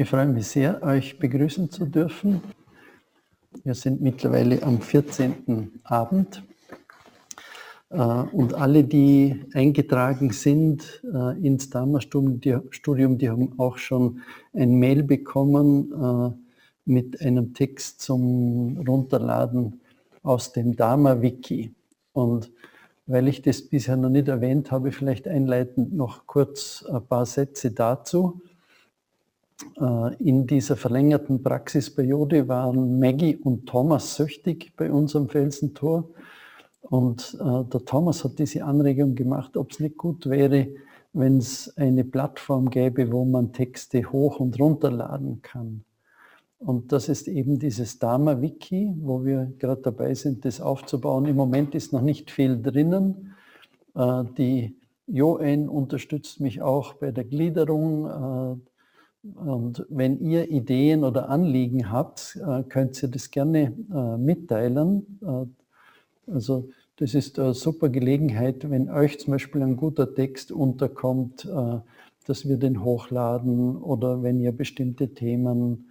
Ich freue mich sehr, euch begrüßen zu dürfen. Wir sind mittlerweile am 14. Abend äh, und alle, die eingetragen sind äh, ins Dharma-Studium, die haben auch schon ein Mail bekommen äh, mit einem Text zum Runterladen aus dem Dharma-Wiki. Und weil ich das bisher noch nicht erwähnt habe, vielleicht einleitend noch kurz ein paar Sätze dazu. Äh, in dieser verlängerten Praxisperiode waren Maggie und Thomas süchtig bei unserem Felsentor. Und äh, der Thomas hat diese Anregung gemacht, ob es nicht gut wäre, wenn es eine Plattform gäbe, wo man Texte hoch und runterladen kann. Und das ist eben dieses Dharma-Wiki, wo wir gerade dabei sind, das aufzubauen. Im Moment ist noch nicht viel drinnen. Äh, die Joen unterstützt mich auch bei der Gliederung und wenn ihr Ideen oder Anliegen habt, äh, könnt ihr das gerne äh, mitteilen. Äh, also das ist eine super Gelegenheit, wenn euch zum Beispiel ein guter Text unterkommt, dass wir den hochladen oder wenn ihr bestimmte Themen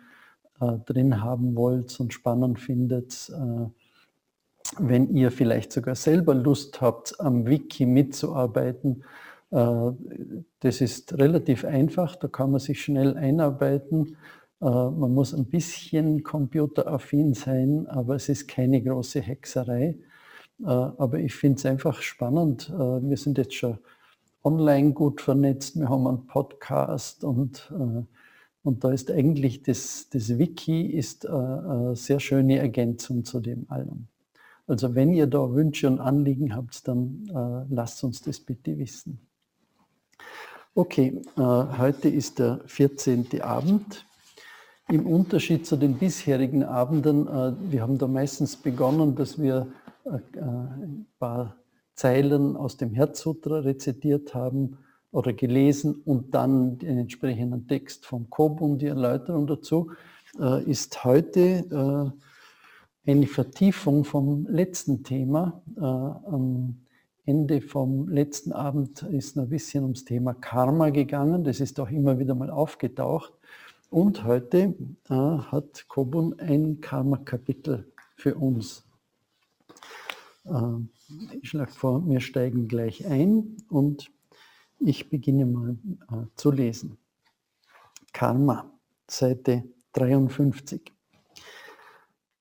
drin haben wollt und spannend findet, wenn ihr vielleicht sogar selber Lust habt, am Wiki mitzuarbeiten, das ist relativ einfach, da kann man sich schnell einarbeiten. Äh, man muss ein bisschen computeraffin sein, aber es ist keine große Hexerei. Äh, aber ich finde es einfach spannend. Wir sind jetzt schon online gut vernetzt, wir haben einen Podcast und, und da ist eigentlich das, das Wiki ist eine sehr schöne Ergänzung zu dem allem. Also wenn ihr da Wünsche und Anliegen habt, dann lasst uns das bitte wissen. Okay, äh, heute ist der 14. Abend. Im Unterschied zu den bisherigen Abenden, äh, wir haben da meistens begonnen, dass wir äh, ein paar Zeilen aus dem Herzsutra rezitiert haben oder gelesen und dann den entsprechenden Text vom Kobun, die Erläuterung dazu, ist heute eine Vertiefung vom letzten Thema. Ende vom letzten Abend ist noch ein bisschen ums Thema Karma gegangen. Das ist auch immer wieder mal aufgetaucht. Und heute äh, hat Kobun ein Karma-Kapitel für uns. Äh, ich schlage vor, wir steigen gleich ein und ich beginne mal äh, zu lesen. Karma, Seite 53.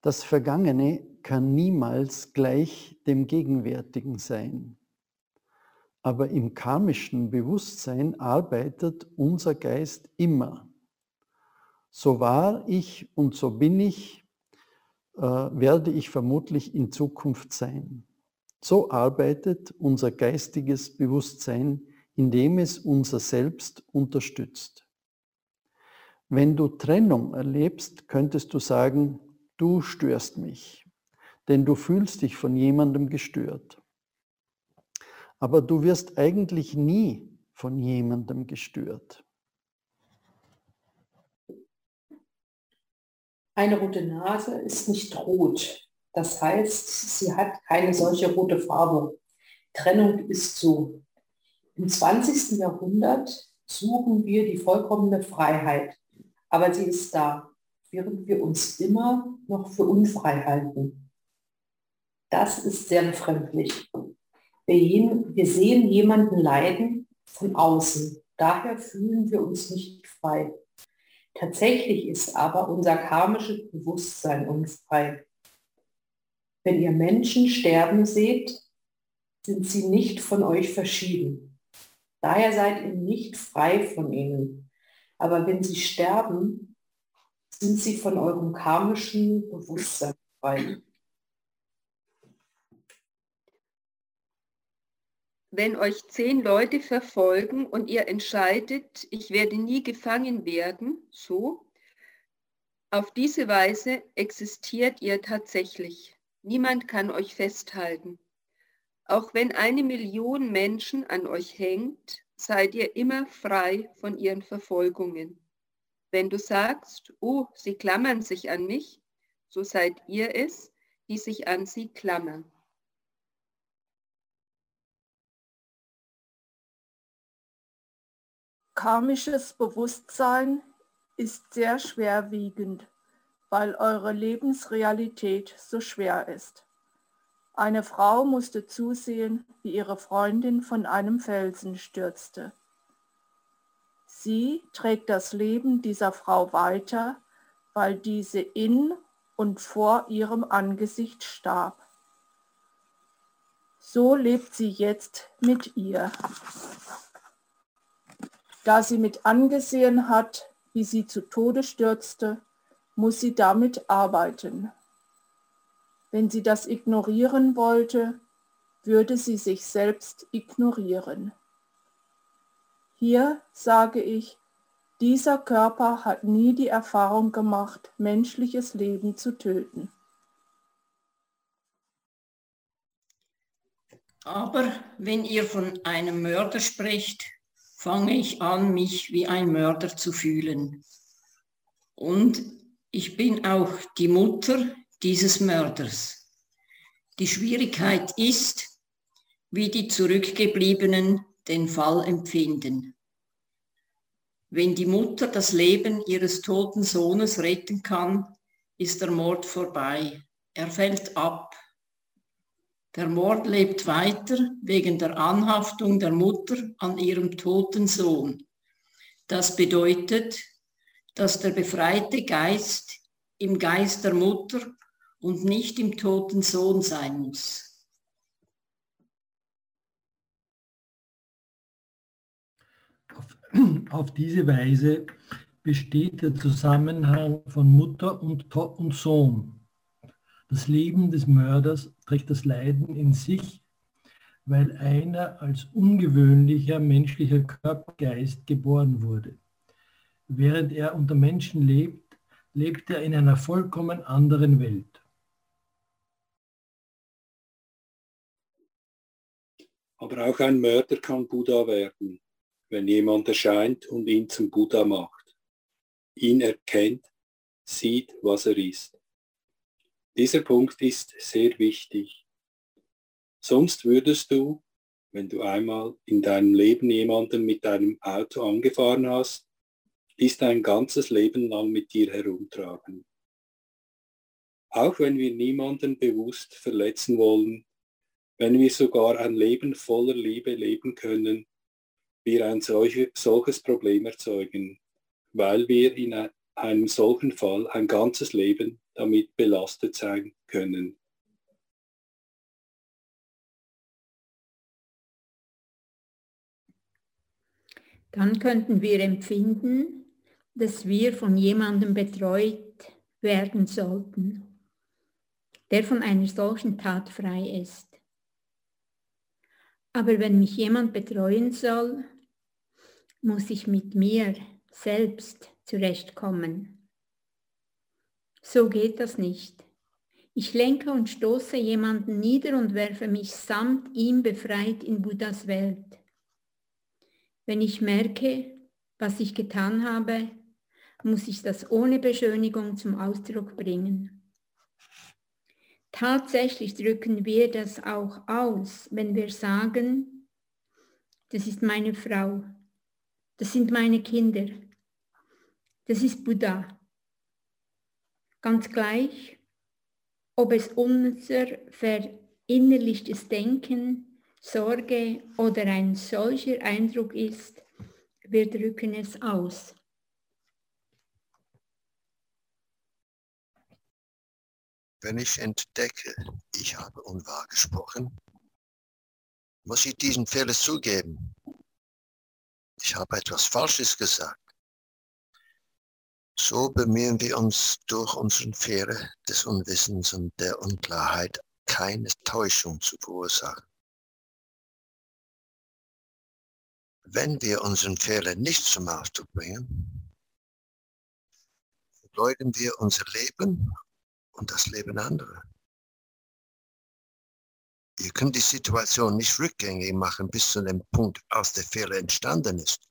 Das Vergangene kann niemals gleich dem Gegenwärtigen sein. Aber im karmischen Bewusstsein arbeitet unser Geist immer. So war ich und so bin ich, äh, werde ich vermutlich in Zukunft sein. So arbeitet unser geistiges Bewusstsein, indem es unser Selbst unterstützt. Wenn du Trennung erlebst, könntest du sagen, du störst mich, denn du fühlst dich von jemandem gestört. Aber du wirst eigentlich nie von jemandem gestört. Eine rote Nase ist nicht rot. Das heißt, sie hat keine solche rote Farbe. Trennung ist so. Im 20. Jahrhundert suchen wir die vollkommene Freiheit, aber sie ist da, während wir uns immer noch für unfrei halten. Das ist sehr befremdlich. Wir sehen jemanden leiden von außen. Daher fühlen wir uns nicht frei. Tatsächlich ist aber unser karmisches Bewusstsein unfrei. Wenn ihr Menschen sterben seht, sind sie nicht von euch verschieden. Daher seid ihr nicht frei von ihnen. Aber wenn sie sterben, sind sie von eurem karmischen Bewusstsein frei. Wenn euch zehn Leute verfolgen und ihr entscheidet, ich werde nie gefangen werden, so, auf diese Weise existiert ihr tatsächlich. Niemand kann euch festhalten. Auch wenn eine Million Menschen an euch hängt, seid ihr immer frei von ihren Verfolgungen. Wenn du sagst, oh, sie klammern sich an mich, so seid ihr es, die sich an sie klammern. Karmisches Bewusstsein ist sehr schwerwiegend, weil eure Lebensrealität so schwer ist. Eine Frau musste zusehen, wie ihre Freundin von einem Felsen stürzte. Sie trägt das Leben dieser Frau weiter, weil diese in und vor ihrem Angesicht starb. So lebt sie jetzt mit ihr. Da sie mit angesehen hat, wie sie zu Tode stürzte, muss sie damit arbeiten. Wenn sie das ignorieren wollte, würde sie sich selbst ignorieren. Hier sage ich, dieser Körper hat nie die Erfahrung gemacht, menschliches Leben zu töten. Aber wenn ihr von einem Mörder sprecht, fange ich an, mich wie ein Mörder zu fühlen. Und ich bin auch die Mutter dieses Mörders. Die Schwierigkeit ist, wie die Zurückgebliebenen den Fall empfinden. Wenn die Mutter das Leben ihres toten Sohnes retten kann, ist der Mord vorbei. Er fällt ab. Der Mord lebt weiter wegen der Anhaftung der Mutter an ihrem toten Sohn. Das bedeutet, dass der befreite Geist im Geist der Mutter und nicht im toten Sohn sein muss. Auf diese Weise besteht der Zusammenhang von Mutter und, und Sohn. Das Leben des Mörders trägt das Leiden in sich, weil einer als ungewöhnlicher menschlicher Körpergeist geboren wurde. Während er unter Menschen lebt, lebt er in einer vollkommen anderen Welt. Aber auch ein Mörder kann Buddha werden wenn jemand erscheint und ihn zum Buddha macht, ihn erkennt, sieht, was er ist. Dieser Punkt ist sehr wichtig. Sonst würdest du, wenn du einmal in deinem Leben jemanden mit deinem Auto angefahren hast, dies dein ganzes Leben lang mit dir herumtragen. Auch wenn wir niemanden bewusst verletzen wollen, wenn wir sogar ein Leben voller Liebe leben können, wir ein solche, solches Problem erzeugen, weil wir in einem solchen Fall ein ganzes Leben damit belastet sein können. Dann könnten wir empfinden, dass wir von jemandem betreut werden sollten, der von einer solchen Tat frei ist. Aber wenn mich jemand betreuen soll, muss ich mit mir selbst zurechtkommen. So geht das nicht. Ich lenke und stoße jemanden nieder und werfe mich samt ihm befreit in Buddhas Welt. Wenn ich merke, was ich getan habe, muss ich das ohne Beschönigung zum Ausdruck bringen. Tatsächlich drücken wir das auch aus, wenn wir sagen, das ist meine Frau, das sind meine Kinder. Das ist Buddha. Ganz gleich, ob es unser verinnerlichtes Denken, Sorge oder ein solcher Eindruck ist, wir drücken es aus. Wenn ich entdecke, ich habe unwahr gesprochen, muss ich diesen Fehler zugeben ich habe etwas Falsches gesagt. So bemühen wir uns durch unseren Fehler des Unwissens und der Unklarheit keine Täuschung zu verursachen. Wenn wir unseren Fehler nicht zum Ausdruck bringen, verleugnen wir unser Leben und das Leben anderer. Ihr könnt die Situation nicht rückgängig machen bis zu dem Punkt, aus der Fehler entstanden ist.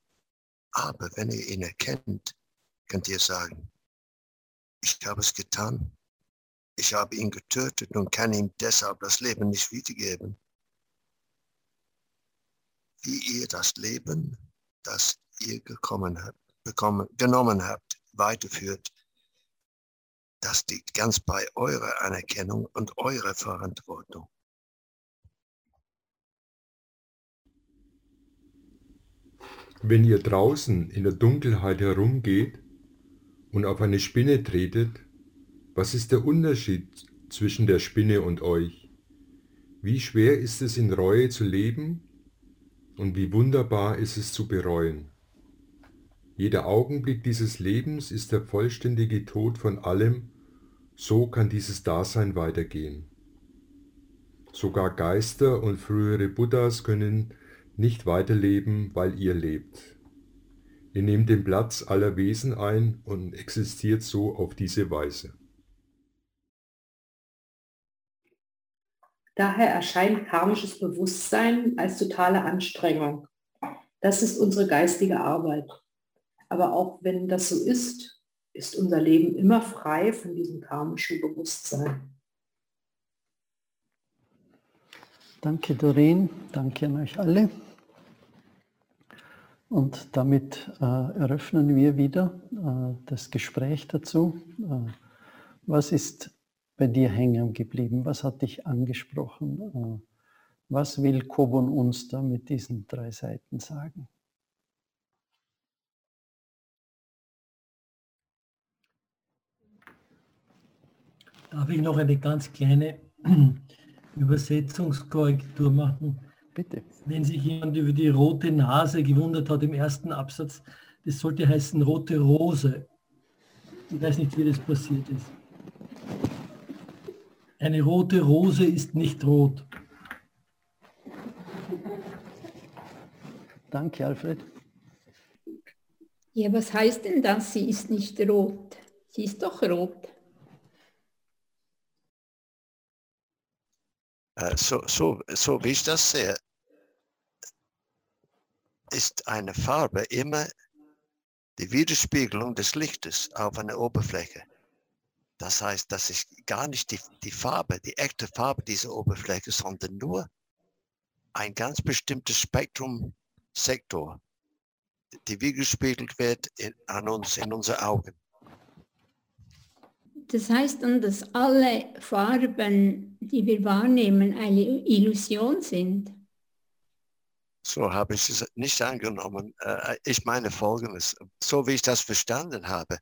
Aber wenn ihr ihn erkennt, könnt ihr sagen, ich habe es getan. Ich habe ihn getötet und kann ihm deshalb das Leben nicht wiedergeben. Wie ihr das Leben, das ihr gekommen habt, bekommen, genommen habt, weiterführt, das liegt ganz bei eurer Anerkennung und eurer Verantwortung. Wenn ihr draußen in der Dunkelheit herumgeht und auf eine Spinne tretet, was ist der Unterschied zwischen der Spinne und euch? Wie schwer ist es in Reue zu leben und wie wunderbar ist es zu bereuen? Jeder Augenblick dieses Lebens ist der vollständige Tod von allem, so kann dieses Dasein weitergehen. Sogar Geister und frühere Buddhas können nicht weiterleben, weil ihr lebt. Ihr nehmt den Platz aller Wesen ein und existiert so auf diese Weise. Daher erscheint karmisches Bewusstsein als totale Anstrengung. Das ist unsere geistige Arbeit. Aber auch wenn das so ist, ist unser Leben immer frei von diesem karmischen Bewusstsein. Danke, Doreen. Danke an euch alle. Und damit äh, eröffnen wir wieder äh, das Gespräch dazu. Äh, was ist bei dir hängen geblieben? Was hat dich angesprochen? Äh, was will Kobun uns da mit diesen drei Seiten sagen? Darf ich noch eine ganz kleine Übersetzungskorrektur machen? Bitte. Wenn sich jemand über die rote Nase gewundert hat im ersten Absatz, das sollte heißen rote Rose. Ich weiß nicht, wie das passiert ist. Eine rote Rose ist nicht rot. Danke, Alfred. Ja, was heißt denn das? Sie ist nicht rot. Sie ist doch rot. Äh, so, so, so wie ich das sehe, ist eine Farbe immer die Widerspiegelung des Lichtes auf einer Oberfläche. Das heißt, das ist gar nicht die, die Farbe, die echte Farbe dieser Oberfläche, sondern nur ein ganz bestimmtes Spektrum, Sektor, die widerspiegelt wird in, an uns, in unsere Augen. Das heißt dann, dass alle Farben, die wir wahrnehmen, eine Illusion sind. So habe ich es nicht angenommen. Äh, ich meine Folgendes, so wie ich das verstanden habe.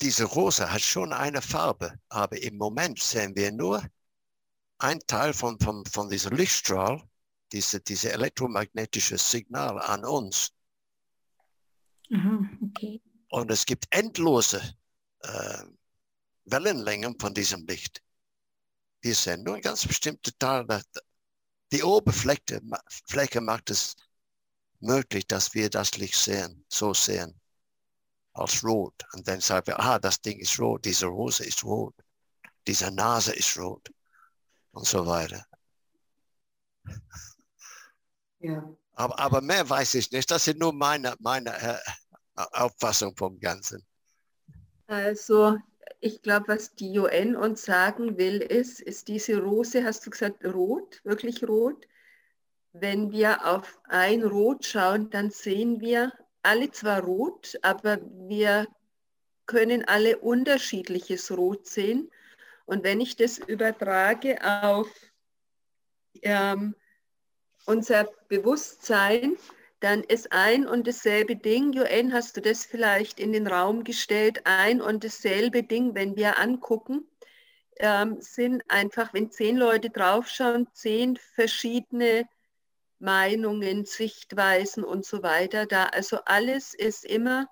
Diese Rose hat schon eine Farbe, aber im Moment sehen wir nur ein Teil von, von, von diesem Lichtstrahl, diese, diese elektromagnetische Signal an uns. Aha, okay. Und es gibt endlose äh, Wellenlängen von diesem Licht. Wir sehen nur ein ganz bestimmter Teil die Oberfläche Fläche macht es möglich, dass wir das Licht sehen, so sehen, als rot. Und dann sagen wir, ah, das Ding ist rot, diese Rose ist rot, diese Nase ist rot und so weiter. Ja. Aber, aber mehr weiß ich nicht. Das ist nur meine, meine äh, Auffassung vom Ganzen. Also ich glaube, was die UN uns sagen will, ist, ist diese Rose, hast du gesagt, rot, wirklich rot. Wenn wir auf ein Rot schauen, dann sehen wir alle zwar rot, aber wir können alle unterschiedliches Rot sehen. Und wenn ich das übertrage auf ähm, unser Bewusstsein, dann ist ein und dasselbe Ding, UN, hast du das vielleicht in den Raum gestellt, ein und dasselbe Ding, wenn wir angucken, ähm, sind einfach, wenn zehn Leute draufschauen, zehn verschiedene Meinungen, Sichtweisen und so weiter da. Also alles ist immer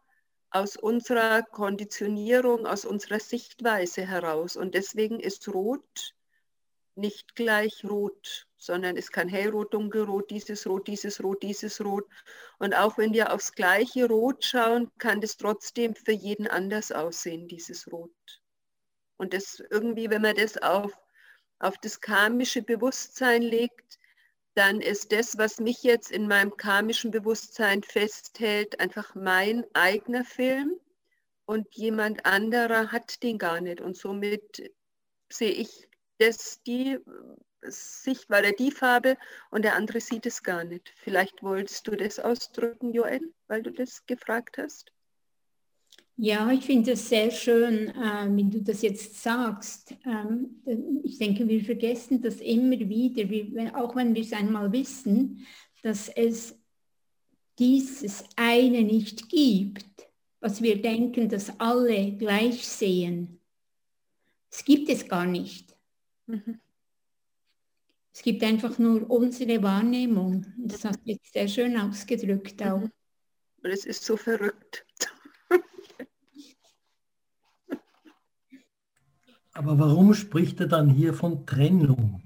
aus unserer Konditionierung, aus unserer Sichtweise heraus. Und deswegen ist Rot nicht gleich Rot sondern es kann hellrot, dunkelrot, dieses Rot, dieses Rot, dieses Rot. Und auch wenn wir aufs gleiche Rot schauen, kann das trotzdem für jeden anders aussehen, dieses Rot. Und das irgendwie, wenn man das auf, auf das karmische Bewusstsein legt, dann ist das, was mich jetzt in meinem karmischen Bewusstsein festhält, einfach mein eigener Film und jemand anderer hat den gar nicht. Und somit sehe ich das, die Sicht war der die Farbe und der andere sieht es gar nicht. Vielleicht wolltest du das ausdrücken, Joel, weil du das gefragt hast? Ja, ich finde es sehr schön, äh, wie du das jetzt sagst. Ähm, ich denke, wir vergessen das immer wieder, wir, auch wenn wir es einmal wissen, dass es dieses eine nicht gibt, was wir denken, dass alle gleich sehen. Es gibt es gar nicht. Mhm. Es gibt einfach nur unsere Wahrnehmung. Das hast du jetzt sehr schön ausgedrückt auch. Mhm. Und es ist so verrückt. Aber warum spricht er dann hier von Trennung?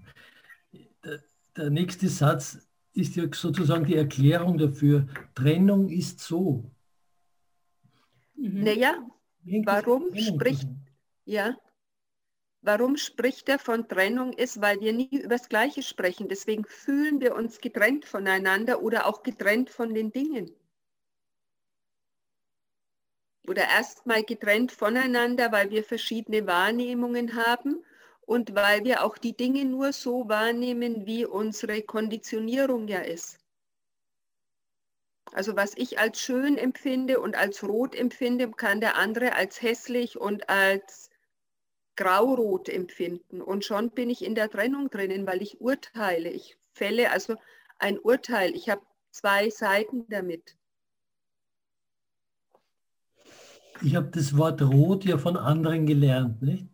Der, der, nächste Satz ist ja sozusagen die Erklärung dafür. Trennung ist so. Mhm. Naja, warum spricht, ja, warum spricht er von Trennung ist, weil wir nie über das Gleiche sprechen. Deswegen fühlen wir uns getrennt voneinander oder auch getrennt von den Dingen oder erstmal getrennt voneinander, weil wir verschiedene Wahrnehmungen haben und weil wir auch die Dinge nur so wahrnehmen, wie unsere Konditionierung ja ist. Also was ich als schön empfinde und als rot empfinde, kann der andere als hässlich und als graurot empfinden. Und schon bin ich in der Trennung drinnen, weil ich urteile. Ich fälle also ein Urteil. Ich habe zwei Seiten damit. ich habe das Wort rot ja von anderen gelernt, nicht?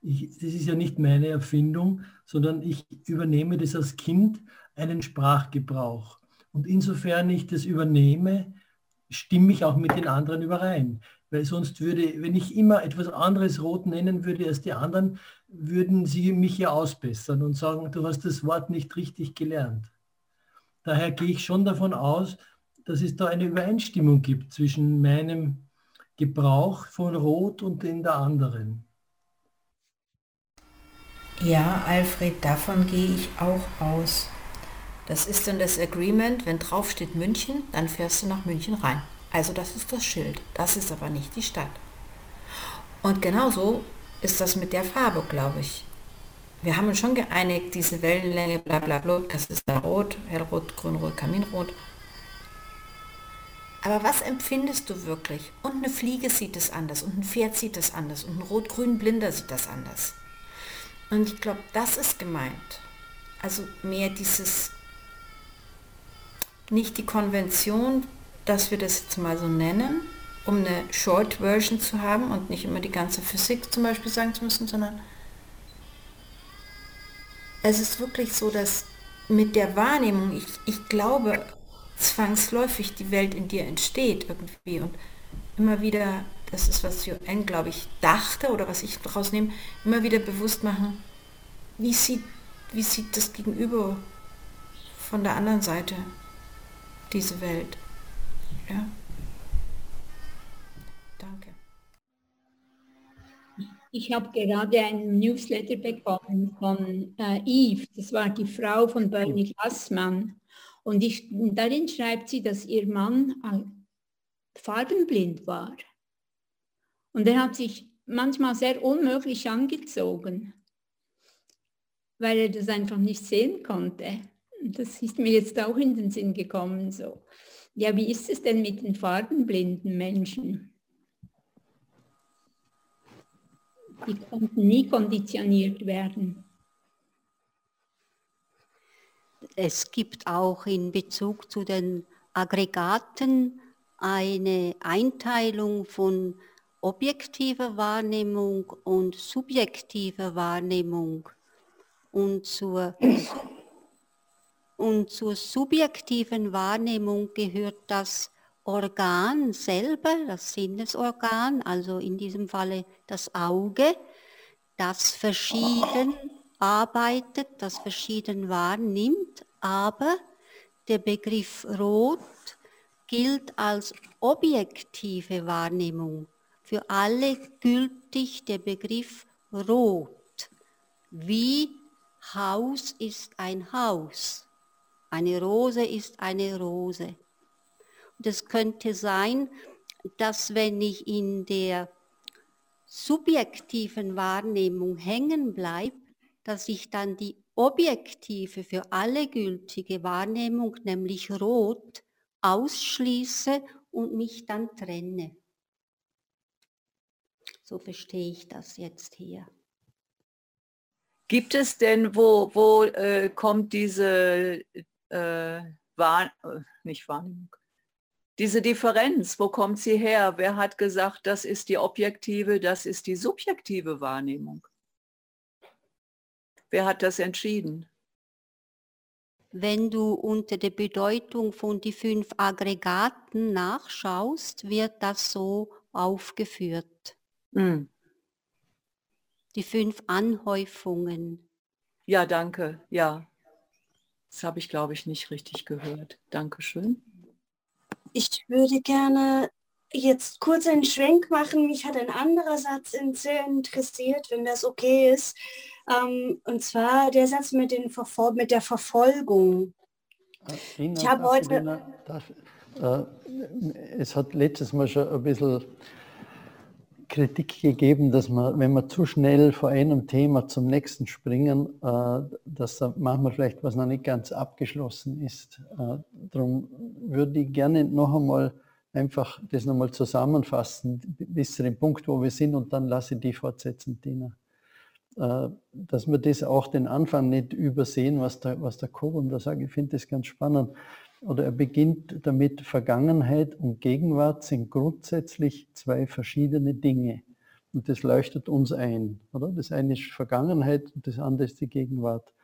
Ich, das ist ja nicht meine Erfindung, sondern ich übernehme das als Kind einen Sprachgebrauch. Und insofern ich das übernehme, stimme ich auch mit den anderen überein. Weil sonst würde, wenn ich immer etwas anderes rot nennen würde als die anderen, würden sie mich ja ausbessern und sagen, du hast das Wort nicht richtig gelernt. Daher gehe ich schon davon aus, dass es da eine Übereinstimmung gibt zwischen meinem Gebrauch von Rot und in der anderen. Ja, Alfred, davon gehe ich auch aus. Das ist dann das Agreement, wenn drauf steht München, dann fährst du nach München rein. Also das ist das Schild, das ist aber nicht die Stadt. Und genauso ist das mit der Farbe, glaube ich. Wir haben uns schon geeinigt, diese Wellenlänge, bla bla bla, das ist da rot, hellrot, grünrot, kaminrot. Aber was empfindest du wirklich? Und eine Fliege sieht es anders und ein Pferd sieht es anders und ein rot-grün Blinder sieht das anders. Und ich glaube, das ist gemeint. Also mehr dieses, nicht die Konvention, dass wir das jetzt mal so nennen, um eine Short Version zu haben und nicht immer die ganze Physik zum Beispiel sagen zu müssen, sondern es ist wirklich so, dass mit der Wahrnehmung, ich, ich glaube, zwangsläufig die Welt in dir entsteht irgendwie und immer wieder, das ist was UN, glaube ich, dachte oder was ich daraus nehme, immer wieder bewusst machen, wie sieht, wie sieht das Gegenüber von der anderen Seite diese Welt. Ja. Danke. Ich habe gerade einen Newsletter bekommen von äh, Eve, das war die Frau von Bernie Glassmann. Und ich, darin schreibt sie, dass ihr Mann äh, farbenblind war. Und er hat sich manchmal sehr unmöglich angezogen, weil er das einfach nicht sehen konnte. Das ist mir jetzt auch in den Sinn gekommen. So. Ja, wie ist es denn mit den farbenblinden Menschen? Die konnten nie konditioniert werden es gibt auch in Bezug zu den Aggregaten eine Einteilung von objektiver Wahrnehmung und subjektiver Wahrnehmung. Und zur, und zur subjektiven Wahrnehmung gehört das Organ selber, das Sinnesorgan, also in diesem Falle das Auge, das verschieden arbeitet, das verschieden wahrnimmt, aber der Begriff rot gilt als objektive Wahrnehmung. Für alle gültig der Begriff rot. Wie Haus ist ein Haus. Eine Rose ist eine Rose. Und es könnte sein, dass wenn ich in der subjektiven Wahrnehmung hängen bleibe, dass ich dann die objektive für alle gültige Wahrnehmung, nämlich rot, ausschließe und mich dann trenne. So verstehe ich das jetzt hier. Gibt es denn, wo, wo äh, kommt diese äh, Wahr, äh, nicht Wahrnehmung, diese Differenz, wo kommt sie her? Wer hat gesagt, das ist die objektive, das ist die subjektive Wahrnehmung? Wer hat das entschieden? Wenn du unter der Bedeutung von die fünf Aggregaten nachschaust, wird das so aufgeführt. Mm. Die fünf Anhäufungen. Ja, danke. Ja. Das habe ich, glaube ich, nicht richtig gehört. Dankeschön. Ich würde gerne jetzt kurz einen Schwenk machen. Mich hat ein anderer Satz sehr interessiert, wenn das okay ist. Ähm, und zwar der Satz mit, den Verfol mit der Verfolgung. Ina, ich habe heute... Ina, darf, äh, es hat letztes Mal schon ein bisschen Kritik gegeben, dass man, wenn wir zu schnell vor einem Thema zum nächsten springen, äh, dass da manchmal vielleicht was noch nicht ganz abgeschlossen ist. Äh, darum würde ich gerne noch einmal einfach das nochmal zusammenfassen bis zu dem Punkt, wo wir sind und dann lasse ich die fortsetzen, Tina. Äh, dass wir das auch den Anfang nicht übersehen, was der, was der Kobum da sagt. Ich finde das ganz spannend. Oder er beginnt damit, Vergangenheit und Gegenwart sind grundsätzlich zwei verschiedene Dinge. Und das leuchtet uns ein. Oder? Das eine ist Vergangenheit und das andere ist die Gegenwart.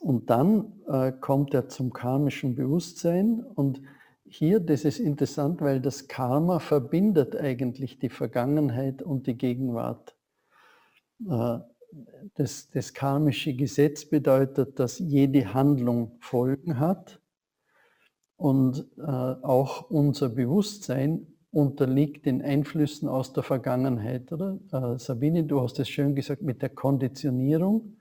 Und dann äh, kommt er zum karmischen Bewusstsein und hier, das ist interessant, weil das Karma verbindet eigentlich die Vergangenheit und die Gegenwart. Äh, das, das karmische Gesetz bedeutet, dass jede Handlung Folgen hat und äh, auch unser Bewusstsein unterliegt den Einflüssen aus der Vergangenheit. Oder? Äh, Sabine, du hast es schön gesagt mit der Konditionierung.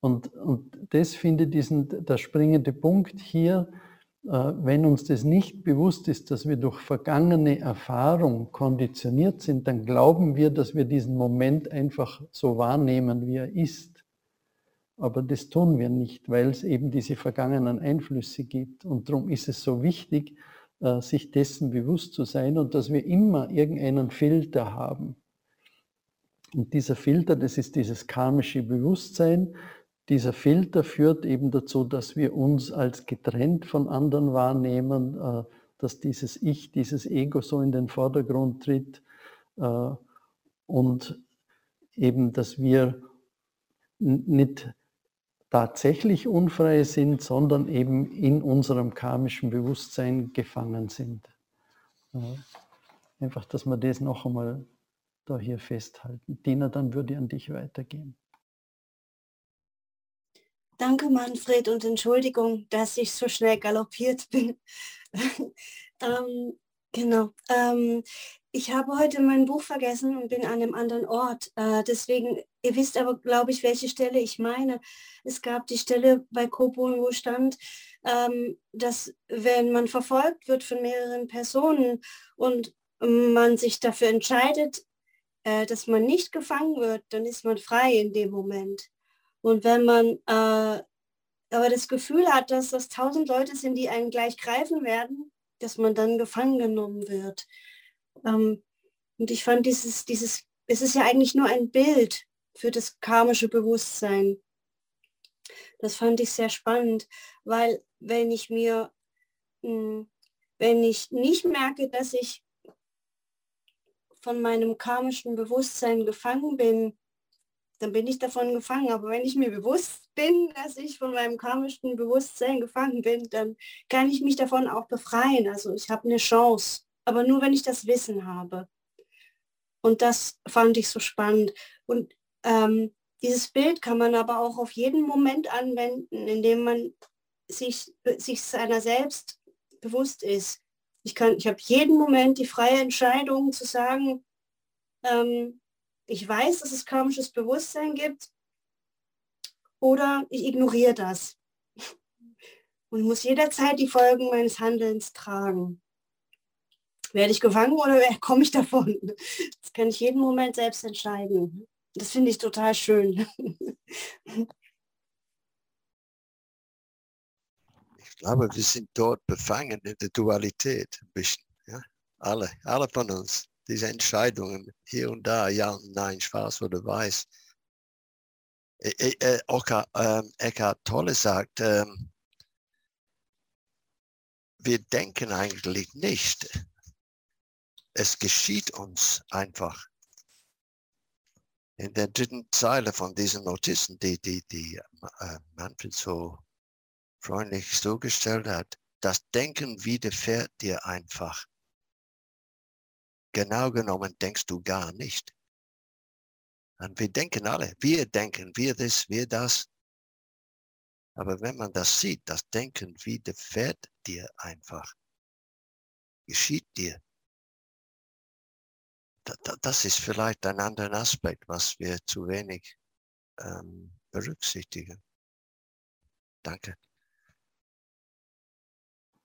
Und, und das finde ich diesen, der springende Punkt hier, äh, wenn uns das nicht bewusst ist, dass wir durch vergangene Erfahrung konditioniert sind, dann glauben wir, dass wir diesen Moment einfach so wahrnehmen, wie er ist. Aber das tun wir nicht, weil es eben diese vergangenen Einflüsse gibt. Und darum ist es so wichtig, äh, sich dessen bewusst zu sein und dass wir immer irgendeinen Filter haben. Und dieser Filter, das ist dieses karmische Bewusstsein, dieser Filter führt eben dazu, dass wir uns als getrennt von anderen wahrnehmen, äh, dass dieses Ich, dieses Ego so in den Vordergrund tritt äh, und eben, dass wir nicht tatsächlich unfrei sind, sondern eben in unserem karmischen Bewusstsein gefangen sind. Einfach, dass wir das noch einmal da hier festhalten. Dina, dann würde ich an dich weitergehen. Danke, Manfred, und Entschuldigung, dass ich so schnell galoppiert bin. ähm, genau. Ähm, ich habe heute mein Buch vergessen und bin an einem anderen Ort. Äh, deswegen, ihr wisst aber, glaube ich, welche Stelle ich meine. Es gab die Stelle bei Kobun, wo stand, ähm, dass wenn man verfolgt wird von mehreren Personen und man sich dafür entscheidet, äh, dass man nicht gefangen wird, dann ist man frei in dem Moment. Und wenn man äh, aber das Gefühl hat, dass das tausend Leute sind, die einen gleich greifen werden, dass man dann gefangen genommen wird. Ähm, und ich fand dieses, dieses, es ist ja eigentlich nur ein Bild für das karmische Bewusstsein. Das fand ich sehr spannend, weil wenn ich mir, mh, hm, wenn ich nicht merke, dass ich von meinem karmischen Bewusstsein gefangen bin, dann bin ich davon gefangen. Aber wenn ich mir bewusst bin, dass ich von meinem karmischen Bewusstsein gefangen bin, dann kann ich mich davon auch befreien. Also ich habe eine Chance, aber nur wenn ich das Wissen habe. Und das fand ich so spannend. Und ähm, dieses Bild kann man aber auch auf jeden Moment anwenden, indem man sich, sich seiner selbst bewusst ist. Ich, kann, ich habe jeden Moment die freie Entscheidung zu sagen, ähm, ich weiß, dass es karmisches Bewusstsein gibt oder ich ignoriere das und muss jederzeit die Folgen meines Handelns tragen. Werde ich gefangen oder komme ich davon? Das kann ich jeden Moment selbst entscheiden. Das finde ich total schön. Ich glaube, wir sind dort befangen in der Dualität ein bisschen. Ja? Alle, alle von uns. diese Entscheidungen hier und da, ja, nein, schwarz oder weiß. Äh, äh, äh, Eckhart Tolle sagt, äh, wir denken eigentlich nicht. Es geschieht uns einfach. In der dritten Zeile von diesen Notizen, die, die, die äh, Manfred so freundlich zugestellt hat, das Denken widerfährt dir einfach. Genau genommen denkst du gar nicht. Und wir denken alle, wir denken, wir das, wir das. Aber wenn man das sieht, das Denken widerfährt dir einfach. Geschieht dir. Das ist vielleicht ein anderer Aspekt, was wir zu wenig ähm, berücksichtigen. Danke.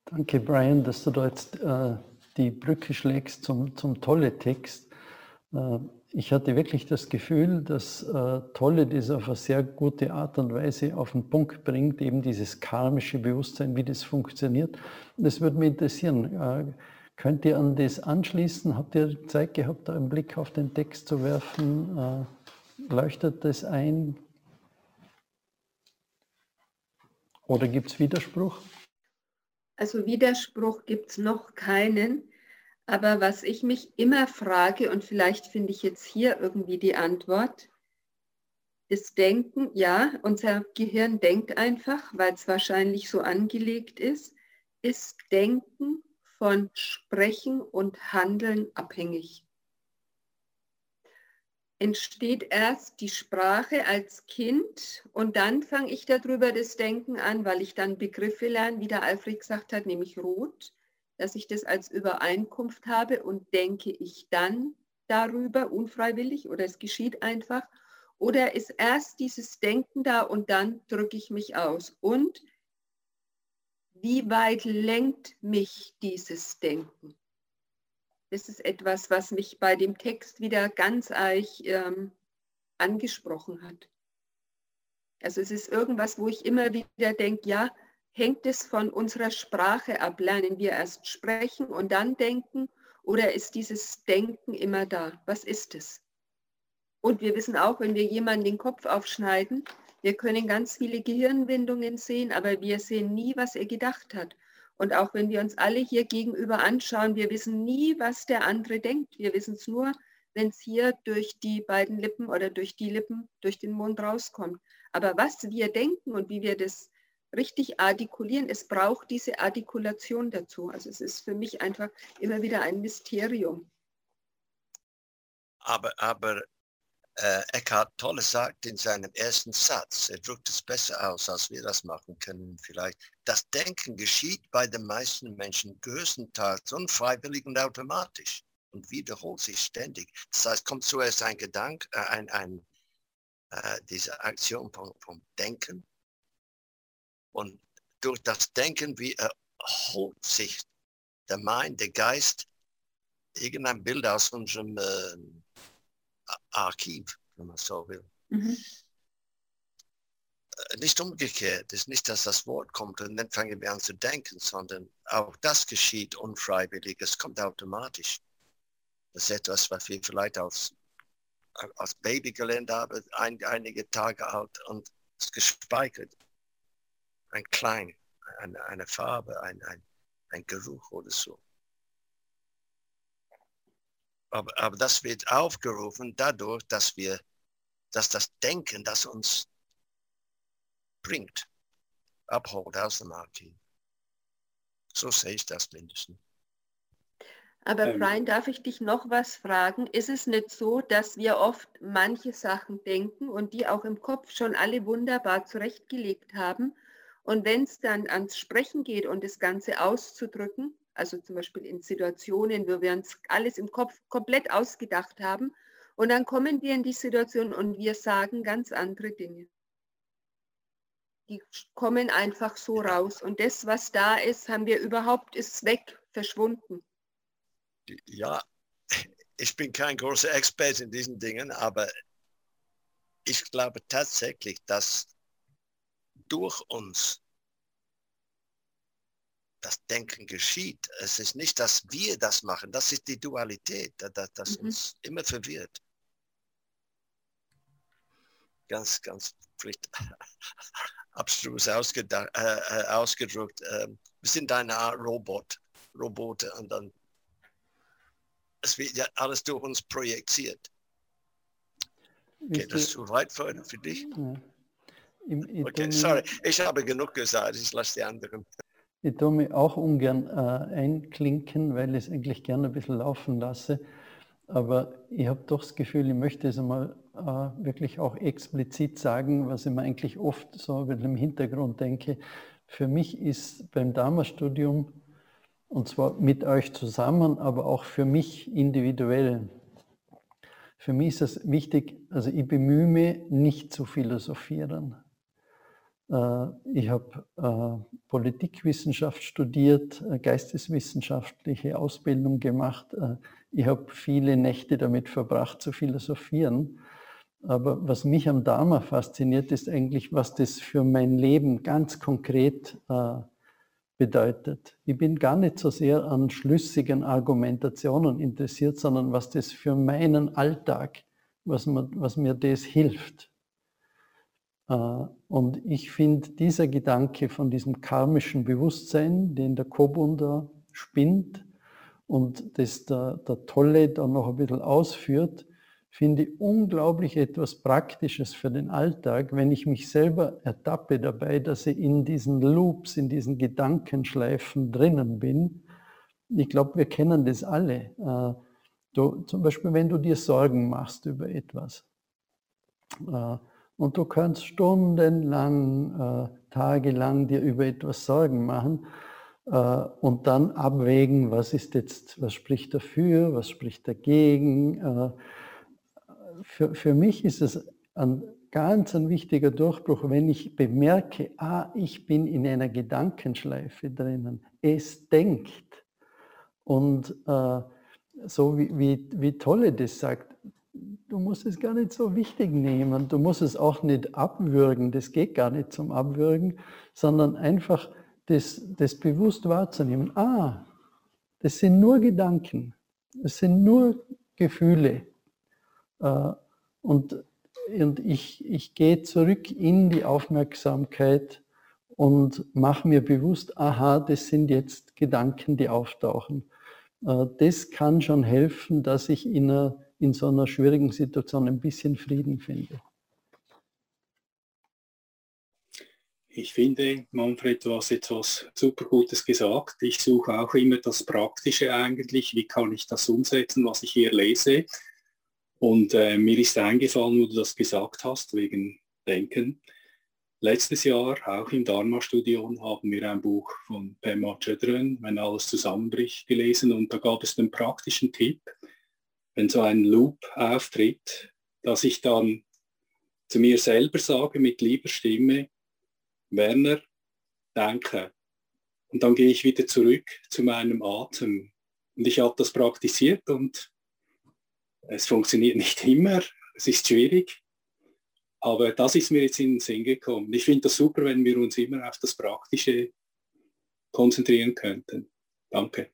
Danke, Brian, dass du jetzt äh, die Brücke schlägst zum, zum Tolle-Text. Äh, ich hatte wirklich das Gefühl, dass äh, Tolle das auf eine sehr gute Art und Weise auf den Punkt bringt, eben dieses karmische Bewusstsein, wie das funktioniert. Das würde mich interessieren. Könnt ihr an das anschließen? Habt ihr Zeit gehabt, da einen Blick auf den Text zu werfen? Äh, leuchtet das ein? Oder gibt es Widerspruch? Also Widerspruch gibt es noch keinen. Aber was ich mich immer frage, und vielleicht finde ich jetzt hier irgendwie die Antwort, ist Denken, ja, unser Gehirn denkt einfach, weil es wahrscheinlich so angelegt ist, ist Denken von Sprechen und Handeln abhängig. Entsteht erst die Sprache als Kind und dann fange ich darüber das Denken an, weil ich dann Begriffe lerne, wie der Alfred gesagt hat, nämlich rot dass ich das als Übereinkunft habe und denke ich dann darüber unfreiwillig oder es geschieht einfach oder ist erst dieses Denken da und dann drücke ich mich aus und wie weit lenkt mich dieses Denken? Das ist etwas, was mich bei dem Text wieder ganz eich ähm, angesprochen hat. Also es ist irgendwas, wo ich immer wieder denke, ja, Hängt es von unserer Sprache ab? Lernen wir erst sprechen und dann denken? Oder ist dieses Denken immer da? Was ist es? Und wir wissen auch, wenn wir jemanden den Kopf aufschneiden, wir können ganz viele Gehirnwindungen sehen, aber wir sehen nie, was er gedacht hat. Und auch wenn wir uns alle hier gegenüber anschauen, wir wissen nie, was der andere denkt. Wir wissen es nur, wenn es hier durch die beiden Lippen oder durch die Lippen, durch den Mund rauskommt. Aber was wir denken und wie wir das richtig artikulieren. Es braucht diese Artikulation dazu. Also es ist für mich einfach immer wieder ein Mysterium. Aber, aber äh, Eckhart Tolle sagt in seinem ersten Satz, er drückt es besser aus, als wir das machen können vielleicht, das Denken geschieht bei den meisten Menschen größtenteils unfreiwillig und automatisch und wiederholt sich ständig. Das heißt, kommt zuerst ein Gedanke, äh, ein, ein, äh, diese Aktion vom, vom Denken und durch das Denken, wie erholt sich der Mind, der Geist, irgendein Bild aus unserem äh, Archiv, wenn man so will. Mhm. Äh, nicht umgekehrt, es ist nicht, dass das Wort kommt und dann fangen wir an zu denken, sondern auch das geschieht unfreiwillig, es kommt automatisch. Das ist etwas, was wir vielleicht als, als Baby gelernt haben, ein, einige Tage alt und es gespeichert ein Klang, eine, eine Farbe, ein, ein, ein Geruch oder so. Aber, aber das wird aufgerufen dadurch, dass wir, dass das Denken, das uns bringt, abholt aus dem Archiv. So sehe ich das mindestens. Aber ähm. Brian, darf ich dich noch was fragen? Ist es nicht so, dass wir oft manche Sachen denken und die auch im Kopf schon alle wunderbar zurechtgelegt haben und wenn es dann ans Sprechen geht und das Ganze auszudrücken, also zum Beispiel in Situationen, wo wir uns alles im Kopf komplett ausgedacht haben, und dann kommen wir in die Situation und wir sagen ganz andere Dinge. Die kommen einfach so raus. Und das, was da ist, haben wir überhaupt, ist weg, verschwunden. Ja, ich bin kein großer Experte in diesen Dingen, aber ich glaube tatsächlich, dass durch uns Denken geschieht. Es ist nicht, dass wir das machen. Das ist die Dualität, das, das mhm. uns immer verwirrt. Ganz, ganz vielleicht abstrus ausgedruckt. Äh, äh, ausgedrückt. Äh, wir sind eine Art Robot, Roboter und dann es wird ja alles durch uns projiziert. Geht das zu weit für, für dich? Ja. Ich, ich okay, sorry, ich habe genug gesagt, ich lasse die anderen. Ich tue mich auch ungern äh, einklinken, weil ich es eigentlich gerne ein bisschen laufen lasse. Aber ich habe doch das Gefühl, ich möchte es einmal äh, wirklich auch explizit sagen, was ich mir eigentlich oft so im Hintergrund denke. Für mich ist beim Dharma-Studium, und zwar mit euch zusammen, aber auch für mich individuell, für mich ist es wichtig, also ich bemühe mich, nicht zu philosophieren. Äh, ich habe äh, Politikwissenschaft studiert, äh, geisteswissenschaftliche Ausbildung gemacht. Ich habe viele Nächte damit verbracht zu philosophieren. Aber was mich am Dharma fasziniert, ist eigentlich, was das für mein Leben ganz konkret bedeutet. Ich bin gar nicht so sehr an schlüssigen Argumentationen interessiert, sondern was das für meinen Alltag, was, man, was mir das hilft. Äh, und ich finde, dieser Gedanke von diesem karmischen Bewusstsein, den der Kobun da spinnt und das der, der Tolle da noch ein bisschen ausführt, finde ich unglaublich etwas Praktisches für den Alltag, wenn ich mich selber ertappe dabei, dass ich in diesen Loops, in diesen Gedankenschleifen drinnen bin. Ich glaube, wir kennen das alle. Äh, du, zum Beispiel, wenn du dir Sorgen machst über etwas. Und du kannst stundenlang, äh, tagelang dir über etwas Sorgen machen äh, und dann abwägen, was ist jetzt, was spricht dafür, was spricht dagegen. Äh, für, für mich ist es ein ganz ein wichtiger Durchbruch, wenn ich bemerke, ah, ich bin in einer Gedankenschleife drinnen. Es denkt. Und äh, so wie, wie, wie Tolle das sagt, du musst es gar nicht so wichtig nehmen. Du musst es auch nicht abwürgen. Das geht gar nicht zum Abwürgen, sondern einfach das, das bewusst wahrzunehmen. Ah, das sind nur Gedanken. Es sind nur Gefühle. Äh, und, und ich, ich gehe zurück in die Aufmerksamkeit und mache mir bewusst, aha, das sind jetzt Gedanken, die auftauchen. Äh, das kann schon helfen, dass ich in einer in so einer schwierigen Situation ein bisschen Frieden finde. Ich finde, Manfred, du hast jetzt super Gutes gesagt. Ich suche auch immer das Praktische eigentlich. Wie kann ich das umsetzen, was ich hier lese? Und äh, mir ist eingefallen, wo du das gesagt hast, wegen Denken. Letztes Jahr, auch im Dharma-Studium, haben wir ein Buch von Pema Chödrön, Wenn alles zusammenbricht, gelesen. Und da gab es den praktischen Tipp, wenn so ein Loop auftritt, dass ich dann zu mir selber sage mit lieber Stimme, Werner, danke. Und dann gehe ich wieder zurück zu meinem Atem. Und ich habe das praktiziert und es funktioniert nicht immer, es ist schwierig, aber das ist mir jetzt in den Sinn gekommen. Ich finde das super, wenn wir uns immer auf das Praktische konzentrieren könnten. Danke.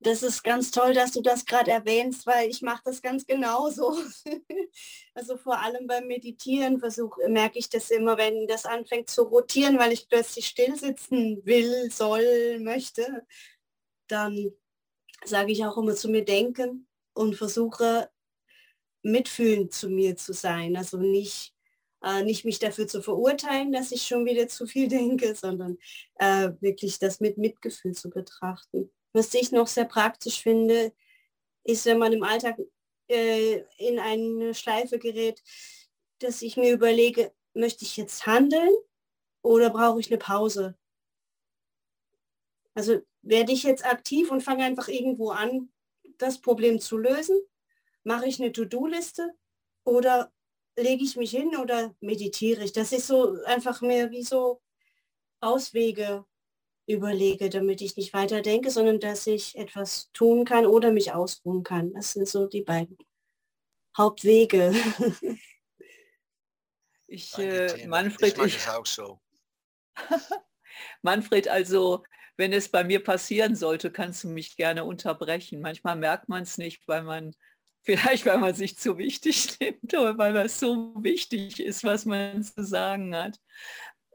Das ist ganz toll, dass du das gerade erwähnst, weil ich mache das ganz genauso. also vor allem beim Meditieren versuche, merke ich das immer, wenn das anfängt zu rotieren, weil ich plötzlich still sitzen will, soll, möchte, dann sage ich auch immer zu mir denken und versuche mitfühlend zu mir zu sein. Also nicht, äh, nicht mich dafür zu verurteilen, dass ich schon wieder zu viel denke, sondern äh, wirklich das mit Mitgefühl zu betrachten. Was ich noch sehr praktisch finde, ist, wenn man im Alltag äh, in eine Schleife gerät, dass ich mir überlege, möchte ich jetzt handeln oder brauche ich eine Pause? Also werde ich jetzt aktiv und fange einfach irgendwo an, das Problem zu lösen? Mache ich eine To-Do-Liste oder lege ich mich hin oder meditiere ich? Das ist so einfach mehr wie so Auswege überlege, damit ich nicht weiter denke, sondern dass ich etwas tun kann oder mich ausruhen kann. Das sind so die beiden Hauptwege. Ich, äh, Manfred, ich, ich auch so. Manfred, also wenn es bei mir passieren sollte, kannst du mich gerne unterbrechen. Manchmal merkt man es nicht, weil man vielleicht, weil man sich zu wichtig nimmt oder weil es so wichtig ist, was man zu sagen hat.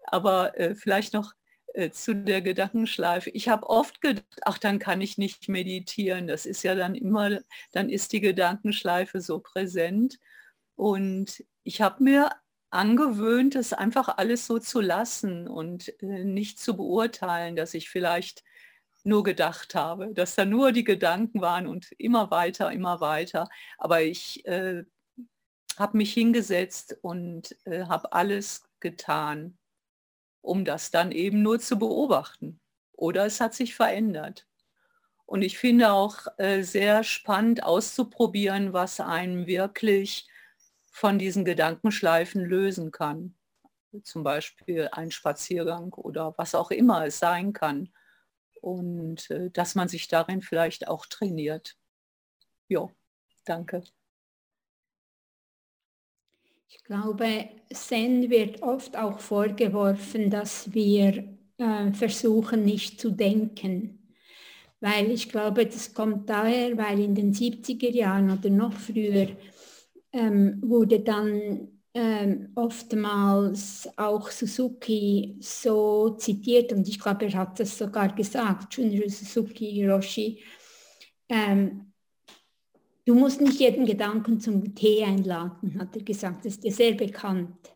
Aber äh, vielleicht noch äh, zu der Gedankenschleife. Ich habe oft gedacht, ach, dann kann ich nicht meditieren. Das ist ja dann immer, dann ist die Gedankenschleife so präsent. Und ich habe mir angewöhnt, das einfach alles so zu lassen und äh, nicht zu beurteilen, dass ich vielleicht nur gedacht habe, dass da nur die Gedanken waren und immer weiter, immer weiter. Aber ich äh, habe mich hingesetzt und äh, habe alles getan, um das dann eben nur zu beobachten. Oder es hat sich verändert. Und ich finde auch äh, sehr spannend auszuprobieren, was einem wirklich von diesen Gedankenschleifen lösen kann. Zum Beispiel ein Spaziergang oder was auch immer es sein kann. Und äh, dass man sich darin vielleicht auch trainiert. Ja, danke. Ich glaube, Zen wird oft auch vorgeworfen, dass wir äh, versuchen, nicht zu denken. Weil ich glaube, das kommt daher, weil in den 70er Jahren oder noch früher ähm, wurde dann ähm, oftmals auch Suzuki so zitiert und ich glaube, er hat das sogar gesagt, Junro Suzuki Hiroshi, ähm, du musst nicht jeden Gedanken zum Tee einladen, hat er gesagt, das ist dir sehr bekannt.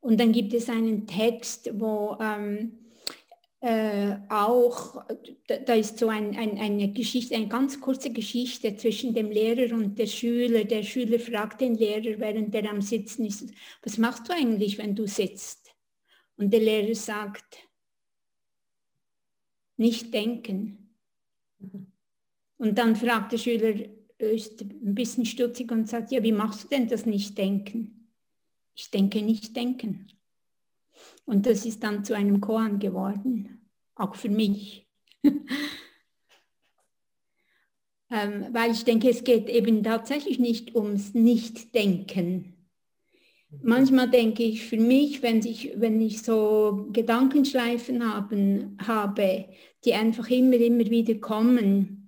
Und dann gibt es einen Text, wo ähm, äh, auch, da ist so ein, ein, eine Geschichte, eine ganz kurze Geschichte zwischen dem Lehrer und der Schüler. Der Schüler fragt den Lehrer, während er am Sitzen ist, was machst du eigentlich, wenn du sitzt? Und der Lehrer sagt, nicht denken. Und dann fragt der Schüler, ist ein bisschen stutzig und sagt, ja, wie machst du denn das nicht denken? Ich denke nicht denken. Und das ist dann zu einem Koan geworden, auch für mich. ähm, weil ich denke, es geht eben tatsächlich nicht ums Nichtdenken. Manchmal denke ich für mich, wenn ich, wenn ich so Gedankenschleifen haben, habe, die einfach immer, immer wieder kommen,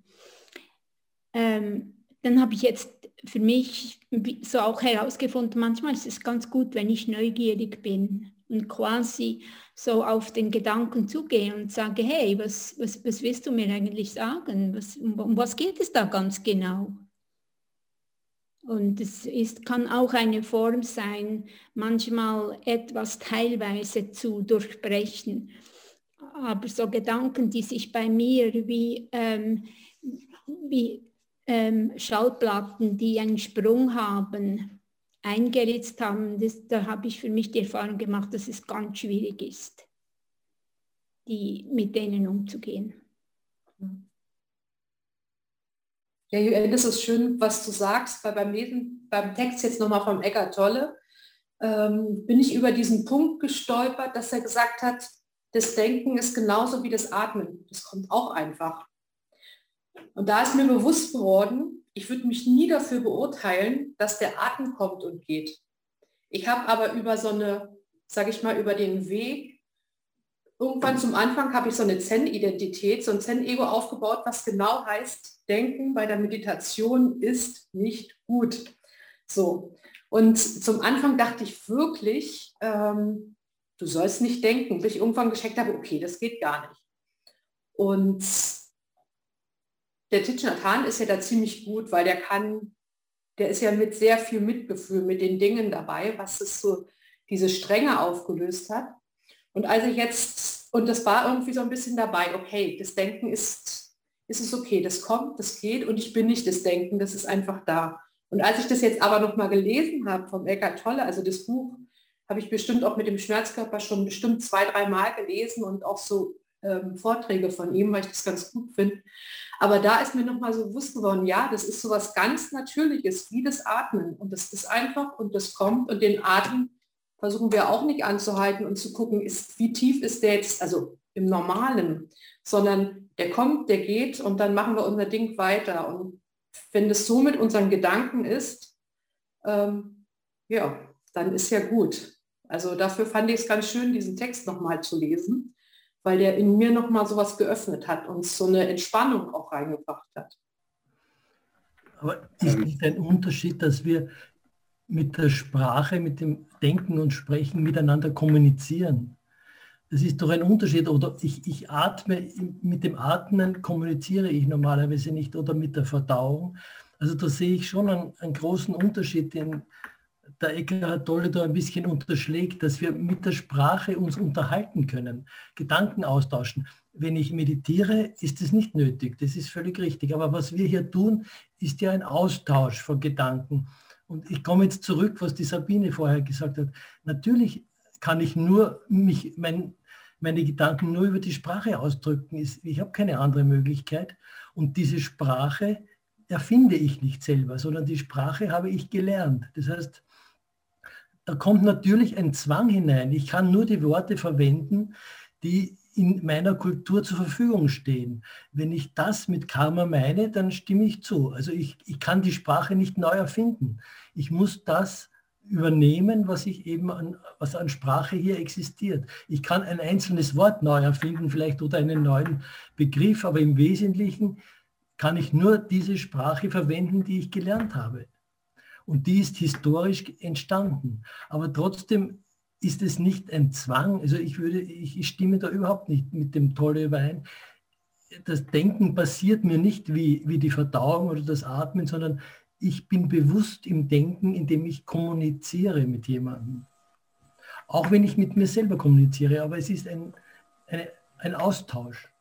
ähm, dann habe ich jetzt für mich so auch herausgefunden, manchmal ist es ganz gut, wenn ich neugierig bin und quasi so auf den Gedanken zugehe und sage, hey, was, was, was willst du mir eigentlich sagen? Was, um, um was geht es da ganz genau? Und es ist, kann auch eine Form sein, manchmal etwas teilweise zu durchbrechen. Aber so Gedanken, die sich bei mir wie, ähm, wie ähm, Schallplatten, die einen Sprung haben, eingeritzt haben, das, da habe ich für mich die Erfahrung gemacht, dass es ganz schwierig ist, die, mit denen umzugehen. Ja, Joel, das ist schön, was du sagst, weil beim Lesen, beim Text jetzt nochmal vom Eckart Tolle, ähm, bin ich über diesen Punkt gestolpert, dass er gesagt hat, das Denken ist genauso wie das Atmen. Das kommt auch einfach. Und da ist mir bewusst geworden, ich würde mich nie dafür beurteilen, dass der Atem kommt und geht. Ich habe aber über so eine, sage ich mal, über den Weg, irgendwann zum Anfang habe ich so eine Zen-Identität, so ein Zen-Ego aufgebaut, was genau heißt, Denken bei der Meditation ist nicht gut. So. Und zum Anfang dachte ich wirklich, ähm, du sollst nicht denken, bis ich irgendwann gescheckt habe, okay, das geht gar nicht. Und der Nhat ist ja da ziemlich gut, weil der kann, der ist ja mit sehr viel Mitgefühl mit den Dingen dabei, was es so diese Strenge aufgelöst hat. Und als ich jetzt, und das war irgendwie so ein bisschen dabei, okay, das Denken ist, ist es okay, das kommt, das geht und ich bin nicht das Denken, das ist einfach da. Und als ich das jetzt aber noch mal gelesen habe vom Eckhart Tolle, also das Buch, habe ich bestimmt auch mit dem Schmerzkörper schon bestimmt zwei, drei Mal gelesen und auch so ähm, Vorträge von ihm, weil ich das ganz gut finde. Aber da ist mir nochmal so bewusst geworden, ja, das ist so was ganz Natürliches, wie das Atmen. Und das ist einfach und das kommt. Und den Atem versuchen wir auch nicht anzuhalten und zu gucken, ist, wie tief ist der jetzt, also im Normalen, sondern der kommt, der geht und dann machen wir unser Ding weiter. Und wenn das so mit unseren Gedanken ist, ähm, ja, dann ist ja gut. Also dafür fand ich es ganz schön, diesen Text nochmal zu lesen, weil der in mir nochmal sowas geöffnet hat und so eine Entspannung auch reingebracht hat. Aber ist nicht ein Unterschied, dass wir mit der Sprache, mit dem Denken und Sprechen miteinander kommunizieren? Das ist doch ein Unterschied. Oder ich, ich atme, mit dem Atmen kommuniziere ich normalerweise nicht oder mit der Verdauung. Also da sehe ich schon einen, einen großen Unterschied, den der Eckhard Tolle da ein bisschen unterschlägt, dass wir mit der Sprache uns unterhalten können, Gedanken austauschen. Wenn ich meditiere, ist es nicht nötig, das ist völlig richtig. Aber was wir hier tun, ist ja ein Austausch von Gedanken. Und ich komme jetzt zurück, was die Sabine vorher gesagt hat. Natürlich kann ich nur mich, mein, meine Gedanken nur über die Sprache ausdrücken. Ich habe keine andere Möglichkeit. Und diese Sprache erfinde ich nicht selber, sondern die Sprache habe ich gelernt. Das heißt, da kommt natürlich ein Zwang hinein. Ich kann nur die Worte verwenden, die in meiner Kultur zur Verfügung stehen. Wenn ich das mit Karma meine, dann stimme ich zu. Also ich, ich kann die Sprache nicht neu erfinden. Ich muss das übernehmen, was ich eben an, was an Sprache hier existiert. Ich kann ein einzelnes Wort neu erfinden, vielleicht oder einen neuen Begriff, aber im Wesentlichen kann ich nur diese Sprache verwenden, die ich gelernt habe. Und die ist historisch entstanden. Aber trotzdem ist es nicht ein Zwang. Also ich würde, ich, ich stimme da überhaupt nicht mit dem Tolle überein. Das Denken passiert mir nicht wie, wie die Verdauung oder das Atmen, sondern ich bin bewusst im Denken, indem ich kommuniziere mit jemandem. Auch wenn ich mit mir selber kommuniziere, aber es ist ein, eine, ein Austausch.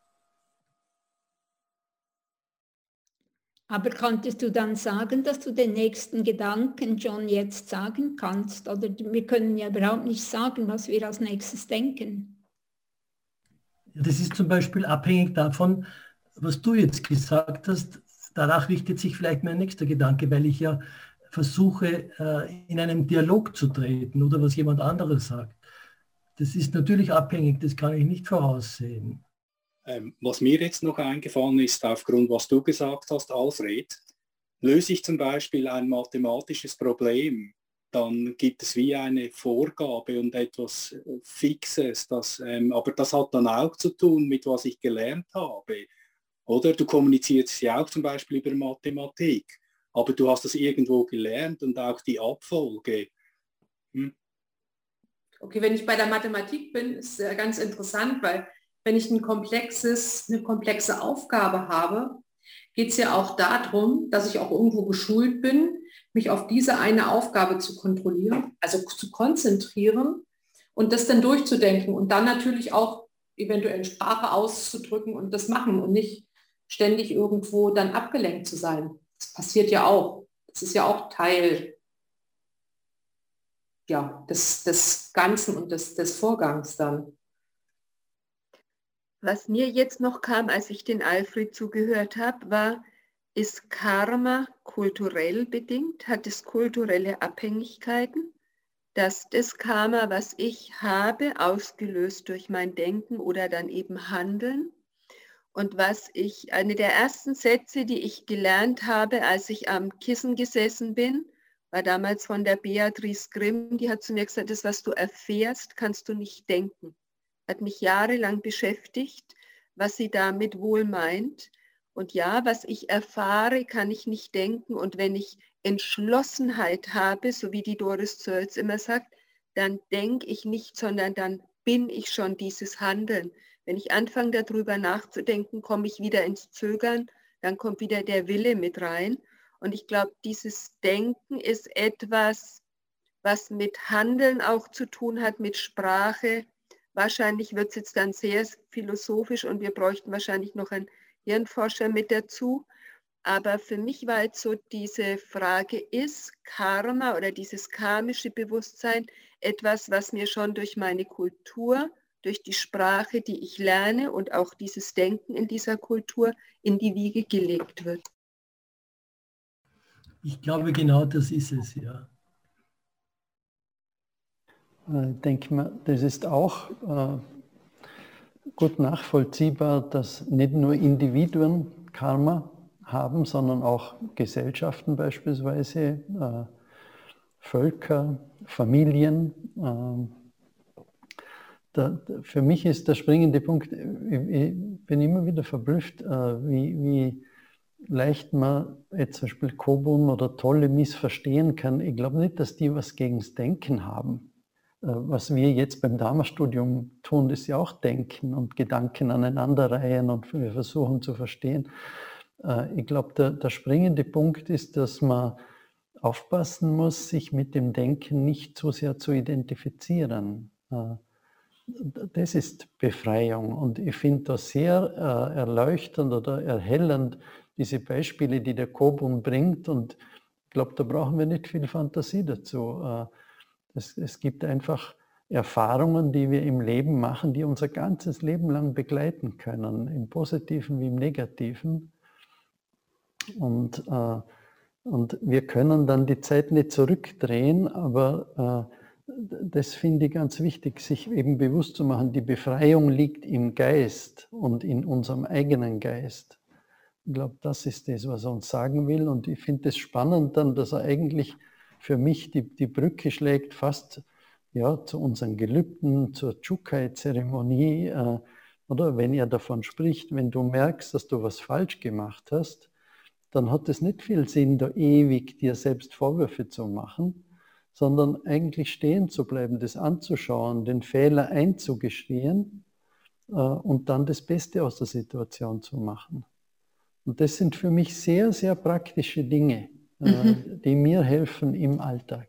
Aber konntest du dann sagen, dass du den nächsten Gedanken John jetzt sagen kannst? Oder wir können ja überhaupt nicht sagen, was wir als nächstes denken. Das ist zum Beispiel abhängig davon, was du jetzt gesagt hast. Danach richtet sich vielleicht mein nächster Gedanke, weil ich ja versuche, äh, in einem Dialog zu treten oder was jemand anderes sagt. Das ist natürlich abhängig, das kann ich nicht voraussehen. Ähm, was mir jetzt noch eingefallen ist, aufgrund was du gesagt hast, Alfred, löse ich zum Beispiel ein mathematisches Problem, dann gibt es wie eine Vorgabe und etwas äh, Fixes, das, ähm, aber das hat dann auch zu tun mit was ich gelernt habe. Oder du kommunizierst ja auch zum Beispiel über Mathematik, aber du hast das irgendwo gelernt und auch die Abfolge. Hm? Okay, wenn ich bei der Mathematik bin, ist äh, ganz interessant, weil wenn ich ein komplexes, eine komplexe Aufgabe habe, geht es ja auch darum, dass ich auch irgendwo geschult bin, mich auf diese eine Aufgabe zu kontrollieren, also zu konzentrieren und das dann durchzudenken und dann natürlich auch eventuell Sprache auszudrücken und das machen und nicht ständig irgendwo dann abgelenkt zu sein. Das passiert ja auch. Das ist ja auch Teil ja, des, des Ganzen und des, des Vorgangs dann. Was mir jetzt noch kam, als ich den Alfred zugehört habe, war, ist Karma kulturell bedingt? Hat es kulturelle Abhängigkeiten? Dass das Karma, was ich habe, ausgelöst durch mein Denken oder dann eben Handeln? Und was ich, eine der ersten Sätze, die ich gelernt habe, als ich am Kissen gesessen bin, war damals von der Beatrice Grimm, die hat zu mir gesagt, das, was du erfährst, kannst du nicht denken hat mich jahrelang beschäftigt, was sie damit wohl meint. Und ja, was ich erfahre, kann ich nicht denken. Und wenn ich Entschlossenheit habe, so wie die Doris Zölz immer sagt, dann denke ich nicht, sondern dann bin ich schon dieses Handeln. Wenn ich anfange darüber nachzudenken, komme ich wieder ins Zögern, dann kommt wieder der Wille mit rein. Und ich glaube, dieses Denken ist etwas, was mit Handeln auch zu tun hat, mit Sprache, Wahrscheinlich wird es jetzt dann sehr philosophisch und wir bräuchten wahrscheinlich noch einen Hirnforscher mit dazu. Aber für mich war jetzt so diese Frage, ist Karma oder dieses karmische Bewusstsein etwas, was mir schon durch meine Kultur, durch die Sprache, die ich lerne und auch dieses Denken in dieser Kultur in die Wiege gelegt wird? Ich glaube, genau das ist es, ja. Äh, ich denke mal, das ist auch äh, gut nachvollziehbar, dass nicht nur Individuen Karma haben, sondern auch Gesellschaften beispielsweise, äh, Völker, Familien. Für mich ist der springende Punkt, ich bin immer wieder verblüfft, äh, wie, wie leicht man jetzt zum Beispiel Kobun oder Tolle missverstehen kann. Ich glaube nicht, dass die was gegen das Denken haben. Äh, was wir jetzt beim Dharma-Studium tun, ist ja auch Denken und Gedanken aneinanderreihen und wir versuchen zu verstehen. Äh, ich glaube, der, der springende Punkt ist, dass man aufpassen muss, sich mit dem Denken nicht zu sehr zu identifizieren. Äh, das ist Befreiung und ich finde das sehr erleuchtend oder erhellend, diese Beispiele, die der Kobun bringt und ich glaube, da brauchen wir nicht viel Fantasie dazu. Es, es gibt einfach Erfahrungen, die wir im Leben machen, die unser ganzes Leben lang begleiten können, im positiven wie im negativen. Und, äh, und wir können dann die Zeit nicht zurückdrehen, aber äh, das finde ich ganz wichtig, sich eben bewusst zu machen, die Befreiung liegt im Geist und in unserem eigenen Geist. Ich glaube, das ist das, was er uns sagen will. Und ich finde es spannend dann, dass er eigentlich für mich die, die Brücke schlägt fast ja, zu unseren Gelübden, zur Chukai-Zeremonie. Äh, oder wenn er davon spricht, wenn du merkst, dass du was falsch gemacht hast, dann hat es nicht viel Sinn, da ewig dir selbst Vorwürfe zu machen, sondern eigentlich stehen zu bleiben, das anzuschauen, den Fehler einzugestehen äh, und dann das Beste aus der Situation zu machen. Und das sind für mich sehr, sehr praktische Dinge. Äh, mhm. die mir helfen im Alltag.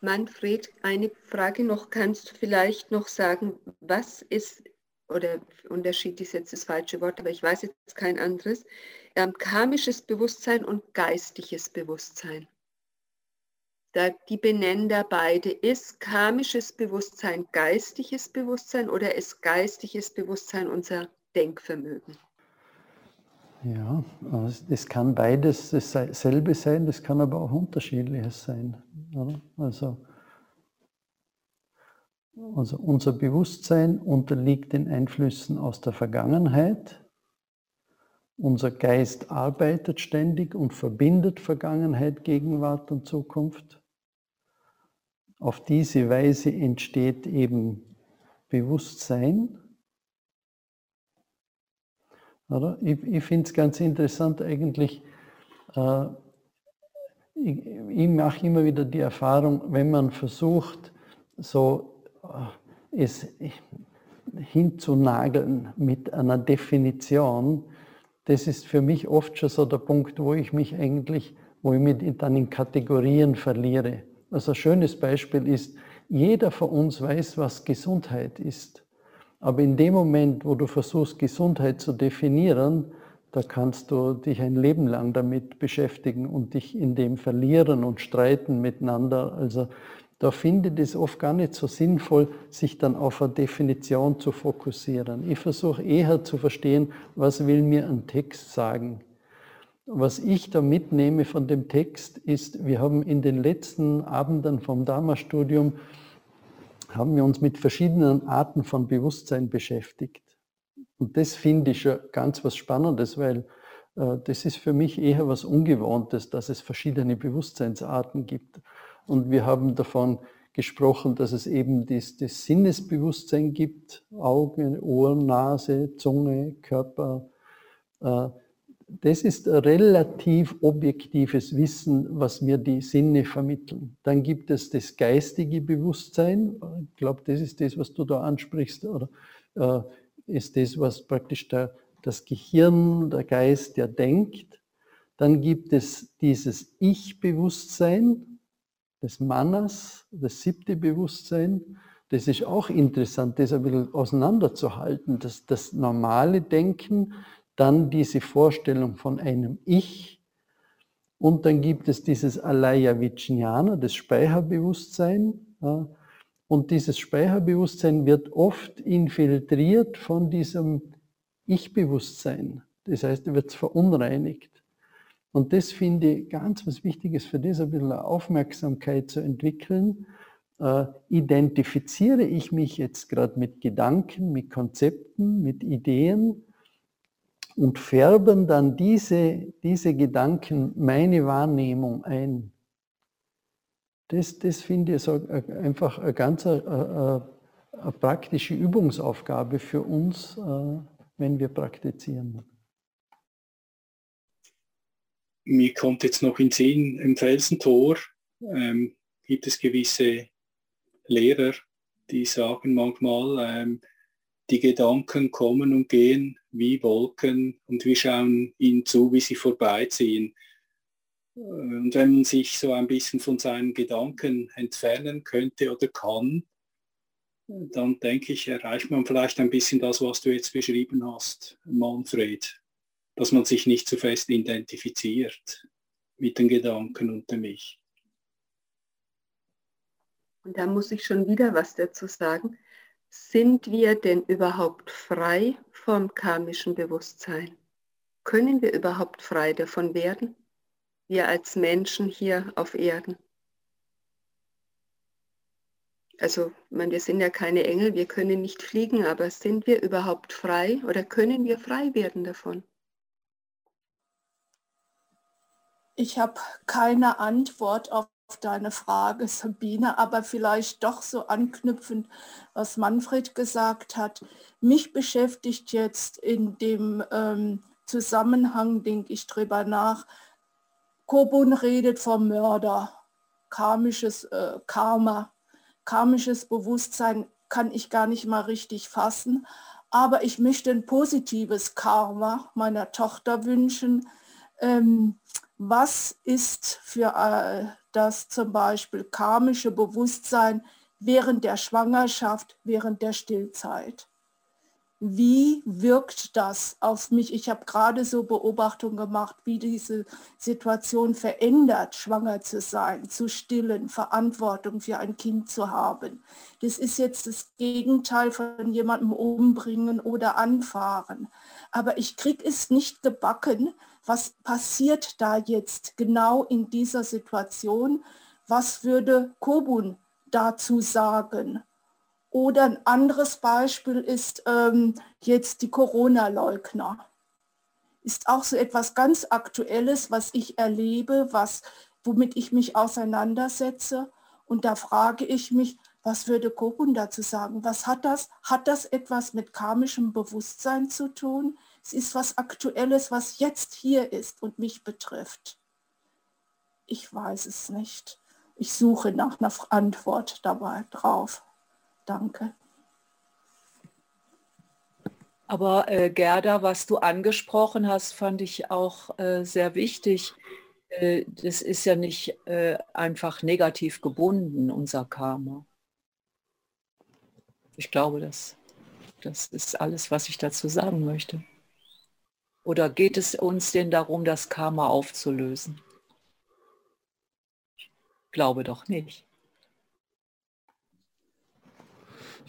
Manfred, eine Frage noch. Kannst du vielleicht noch sagen, was ist, oder Unterschied ist jetzt das falsche Wort, aber ich weiß jetzt kein anderes, ähm, karmisches Bewusstsein und geistiges Bewusstsein? Da, die benennen da beide. Ist karmisches Bewusstsein geistiges Bewusstsein oder ist geistiges Bewusstsein unser Denkvermögen? Ja, das kann beides dasselbe sein, das kann aber auch unterschiedliches sein. Also, also unser Bewusstsein unterliegt den Einflüssen aus der Vergangenheit. Unser Geist arbeitet ständig und verbindet Vergangenheit, Gegenwart und Zukunft. Auf diese Weise entsteht eben Bewusstsein oder? Ich, ich finde es ganz interessant eigentlich, äh, ich, ich mache immer wieder die Erfahrung, wenn man versucht, so äh, es hinzunageln mit einer Definition, das ist für mich oft schon so der Punkt, wo ich mich eigentlich, wo ich mich dann in Kategorien verliere. Also ein schönes Beispiel ist, jeder von uns weiß, was Gesundheit ist. Aber in dem Moment, wo du versuchst, Gesundheit zu definieren, da kannst du dich ein Leben lang damit beschäftigen und dich in dem verlieren und streiten miteinander. Also da findet es oft gar nicht so sinnvoll, sich dann auf eine Definition zu fokussieren. Ich versuche eher zu verstehen, was will mir ein Text sagen. Was ich da mitnehme von dem Text ist, wir haben in den letzten Abenden vom Dharma-Studium haben wir uns mit verschiedenen Arten von Bewusstsein beschäftigt. Und das finde ich schon ganz was Spannendes, weil äh, das ist für mich eher was Ungewohntes, dass es verschiedene Bewusstseinsarten gibt. Und wir haben davon gesprochen, dass es eben das, das Sinnesbewusstsein gibt, Augen, Ohren, Nase, Zunge, Körper. Äh, das ist relativ objektives Wissen, was mir die Sinne vermitteln. Dann gibt es das geistige Bewusstsein. Ich glaube, das ist das, was du da ansprichst. Oder äh, ist das, was praktisch der, das Gehirn, der Geist, der denkt. Dann gibt es dieses Ich-Bewusstsein, das Manas, das siebte Bewusstsein. Das ist auch interessant, das ein bisschen auseinanderzuhalten. Das, das normale Denken, dann diese Vorstellung von einem Ich und dann gibt es dieses Alaya Vijnana, das Speicherbewusstsein. Und dieses Speicherbewusstsein wird oft infiltriert von diesem Ich-Bewusstsein. Das heißt, er wird verunreinigt. Und das finde ich ganz was Wichtiges für das, ein bisschen Aufmerksamkeit zu entwickeln. Äh, identifiziere ich mich jetzt gerade mit Gedanken, mit Konzepten, mit Ideen und färben dann diese, diese Gedanken meine Wahrnehmung ein. Das, das finde ich so einfach eine ganz eine, eine praktische Übungsaufgabe für uns, äh, wenn wir praktizieren. Mir kommt jetzt noch in Sinn, im Felsentor ähm, gibt es gewisse Lehrer, die sagen manchmal, ähm, die Gedanken kommen und gehen wie Wolken und wir schauen ihnen zu, wie sie vorbeiziehen. Und wenn man sich so ein bisschen von seinen Gedanken entfernen könnte oder kann, dann denke ich, erreicht man vielleicht ein bisschen das, was du jetzt beschrieben hast, Manfred, dass man sich nicht zu fest identifiziert mit den Gedanken und dem Ich. Und da muss ich schon wieder was dazu sagen. Sind wir denn überhaupt frei vom karmischen Bewusstsein? Können wir überhaupt frei davon werden? Wir als Menschen hier auf Erden. Also, man, wir sind ja keine Engel, wir können nicht fliegen, aber sind wir überhaupt frei oder können wir frei werden davon? Ich habe keine Antwort auf deine Frage, Sabine, aber vielleicht doch so anknüpfend, was Manfred gesagt hat. Mich beschäftigt jetzt in dem ähm, Zusammenhang, denke ich drüber nach, Kobun redet vom Mörder, karmisches äh, Karma, karmisches Bewusstsein kann ich gar nicht mal richtig fassen, aber ich möchte ein positives Karma meiner Tochter wünschen. Ähm, was ist für äh, das zum Beispiel karmische Bewusstsein während der Schwangerschaft, während der Stillzeit. Wie wirkt das auf mich? Ich habe gerade so Beobachtungen gemacht, wie diese Situation verändert, schwanger zu sein, zu stillen, Verantwortung für ein Kind zu haben. Das ist jetzt das Gegenteil von jemandem umbringen oder anfahren. Aber ich kriege es nicht gebacken, was passiert da jetzt genau in dieser Situation? Was würde Kobun dazu sagen? Oder ein anderes Beispiel ist ähm, jetzt die Corona-Leugner. Ist auch so etwas ganz Aktuelles, was ich erlebe, was, womit ich mich auseinandersetze. Und da frage ich mich, was würde Kobun dazu sagen? Was hat das? Hat das etwas mit karmischem Bewusstsein zu tun? Es ist was Aktuelles, was jetzt hier ist und mich betrifft. Ich weiß es nicht. Ich suche nach einer Antwort dabei drauf. Danke. Aber äh, Gerda, was du angesprochen hast, fand ich auch äh, sehr wichtig. Äh, das ist ja nicht äh, einfach negativ gebunden, unser Karma. Ich glaube, das, das ist alles, was ich dazu sagen möchte. Oder geht es uns denn darum, das Karma aufzulösen? Ich glaube doch nicht.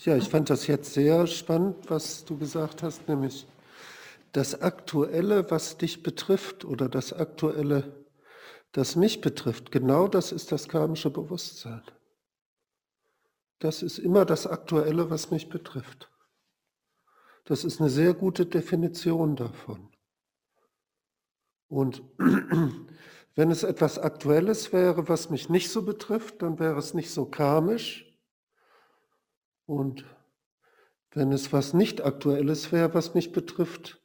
Ja, ich fand das jetzt sehr spannend, was du gesagt hast, nämlich das Aktuelle, was dich betrifft oder das Aktuelle, das mich betrifft, genau das ist das karmische Bewusstsein. Das ist immer das Aktuelle, was mich betrifft. Das ist eine sehr gute Definition davon. Und wenn es etwas Aktuelles wäre, was mich nicht so betrifft, dann wäre es nicht so karmisch. Und wenn es was nicht Aktuelles wäre, was mich betrifft,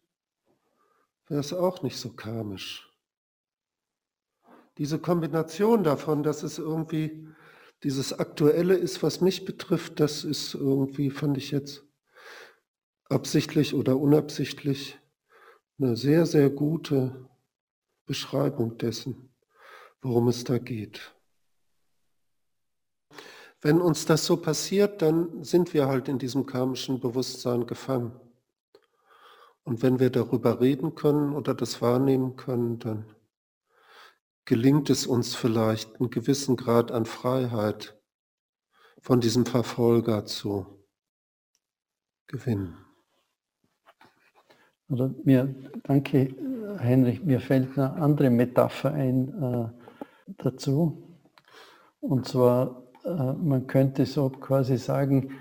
wäre es auch nicht so karmisch. Diese Kombination davon, dass es irgendwie dieses Aktuelle ist, was mich betrifft, das ist irgendwie, fand ich jetzt absichtlich oder unabsichtlich, eine sehr, sehr gute Beschreibung dessen, worum es da geht. Wenn uns das so passiert, dann sind wir halt in diesem karmischen Bewusstsein gefangen. Und wenn wir darüber reden können oder das wahrnehmen können, dann gelingt es uns vielleicht, einen gewissen Grad an Freiheit von diesem Verfolger zu gewinnen. Oder mir, danke Heinrich, mir fällt eine andere Metapher ein äh, dazu. Und zwar, äh, man könnte so quasi sagen, äh,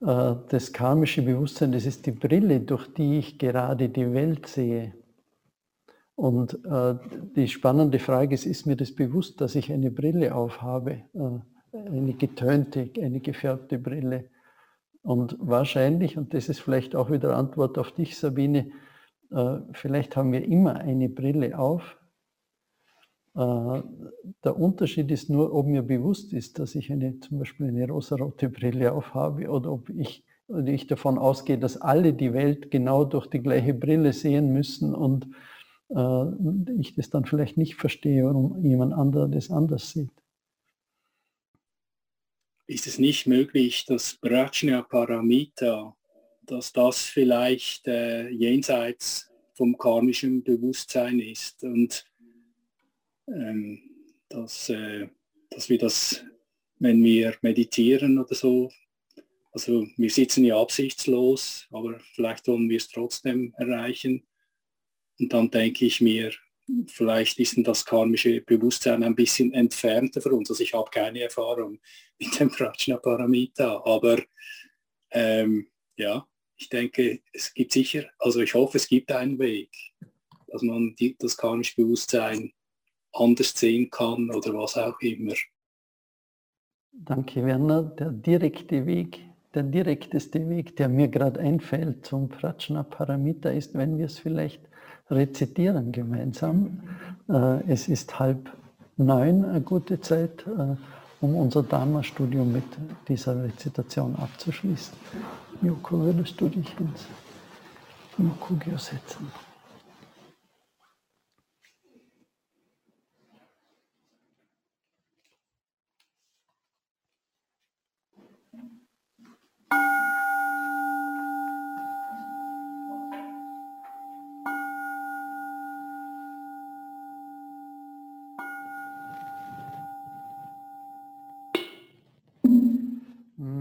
äh, das karmische Bewusstsein, das ist die Brille, durch die ich gerade die Welt sehe. Und äh, die spannende Frage ist, ist mir das bewusst, dass ich eine Brille aufhabe, äh, eine getönte, eine gefärbte Brille? Und wahrscheinlich, und das ist vielleicht auch wieder Antwort auf dich, Sabine, äh, vielleicht haben wir immer eine Brille auf. Äh, der Unterschied ist nur, ob mir bewusst ist, dass ich eine, zum Beispiel eine rosarote Brille aufhabe oder ob ich, ich davon ausgehe, dass alle die Welt genau durch die gleiche Brille sehen müssen und äh, ich das dann vielleicht nicht verstehe, warum jemand anderer das anders sieht. Ist es nicht möglich, dass Prajna Paramita, dass das vielleicht äh, jenseits vom karmischen Bewusstsein ist und ähm, dass, äh, dass wir das, wenn wir meditieren oder so, also wir sitzen ja absichtslos, aber vielleicht wollen wir es trotzdem erreichen, und dann denke ich mir, vielleicht ist das karmische Bewusstsein ein bisschen entfernter für uns. Also ich habe keine Erfahrung mit dem Prajna Paramita, aber ähm, ja, ich denke, es gibt sicher, also ich hoffe, es gibt einen Weg, dass man die, das karmische Bewusstsein anders sehen kann oder was auch immer. Danke, Werner. Der direkte Weg, der direkteste Weg, der mir gerade einfällt zum Prajna Paramita ist, wenn wir es vielleicht rezitieren gemeinsam. Äh, es ist halb neun, eine gute Zeit, äh, um unser Dharma-Studium mit dieser Rezitation abzuschließen. Joko, würdest du dich ins Mukugyo setzen?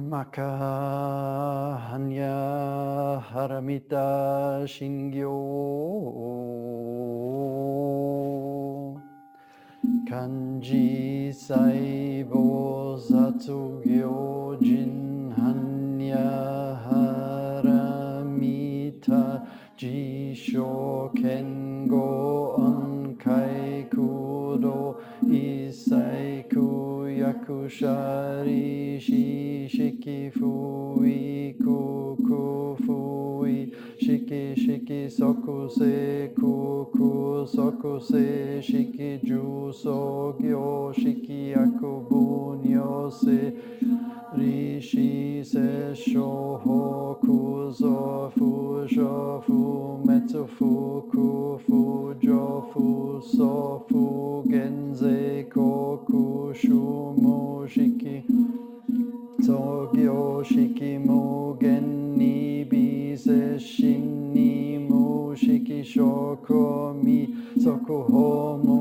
Makahanya Haramita Shingyo. Kanji Saibo Satsugyo Jin Hanya Haramita Jisho Kengo Yakushari Shi Shiki Fui Kuku Fui shiki shiki soku se ku ku soku se shiki ju so gyo shiki akubu nyo se rishi se sho ho ku zo fu sho fu metsu fu ku fu jo fu so fu genze ko ku shu mo shiki so gyo shiki mo gen 速報も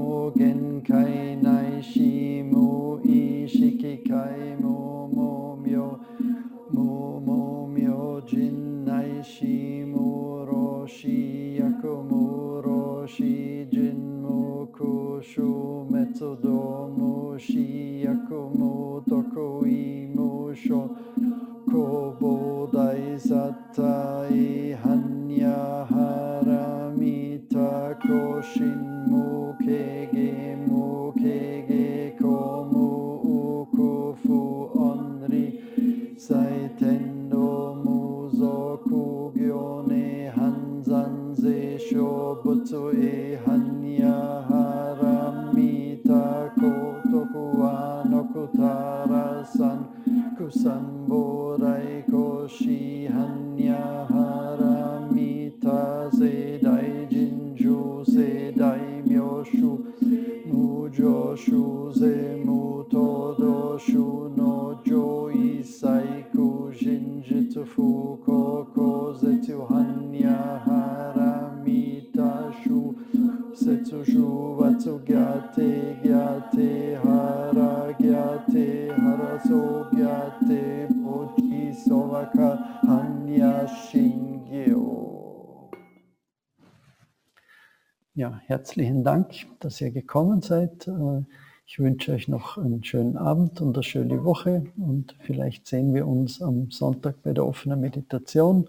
herzlichen Dank, dass ihr gekommen seid. Äh, Ich wünsche euch noch einen schönen Abend und eine schöne Woche und vielleicht sehen wir uns am Sonntag bei der offenen Meditation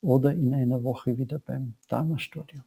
oder in einer Woche wieder beim Dharma-Studio.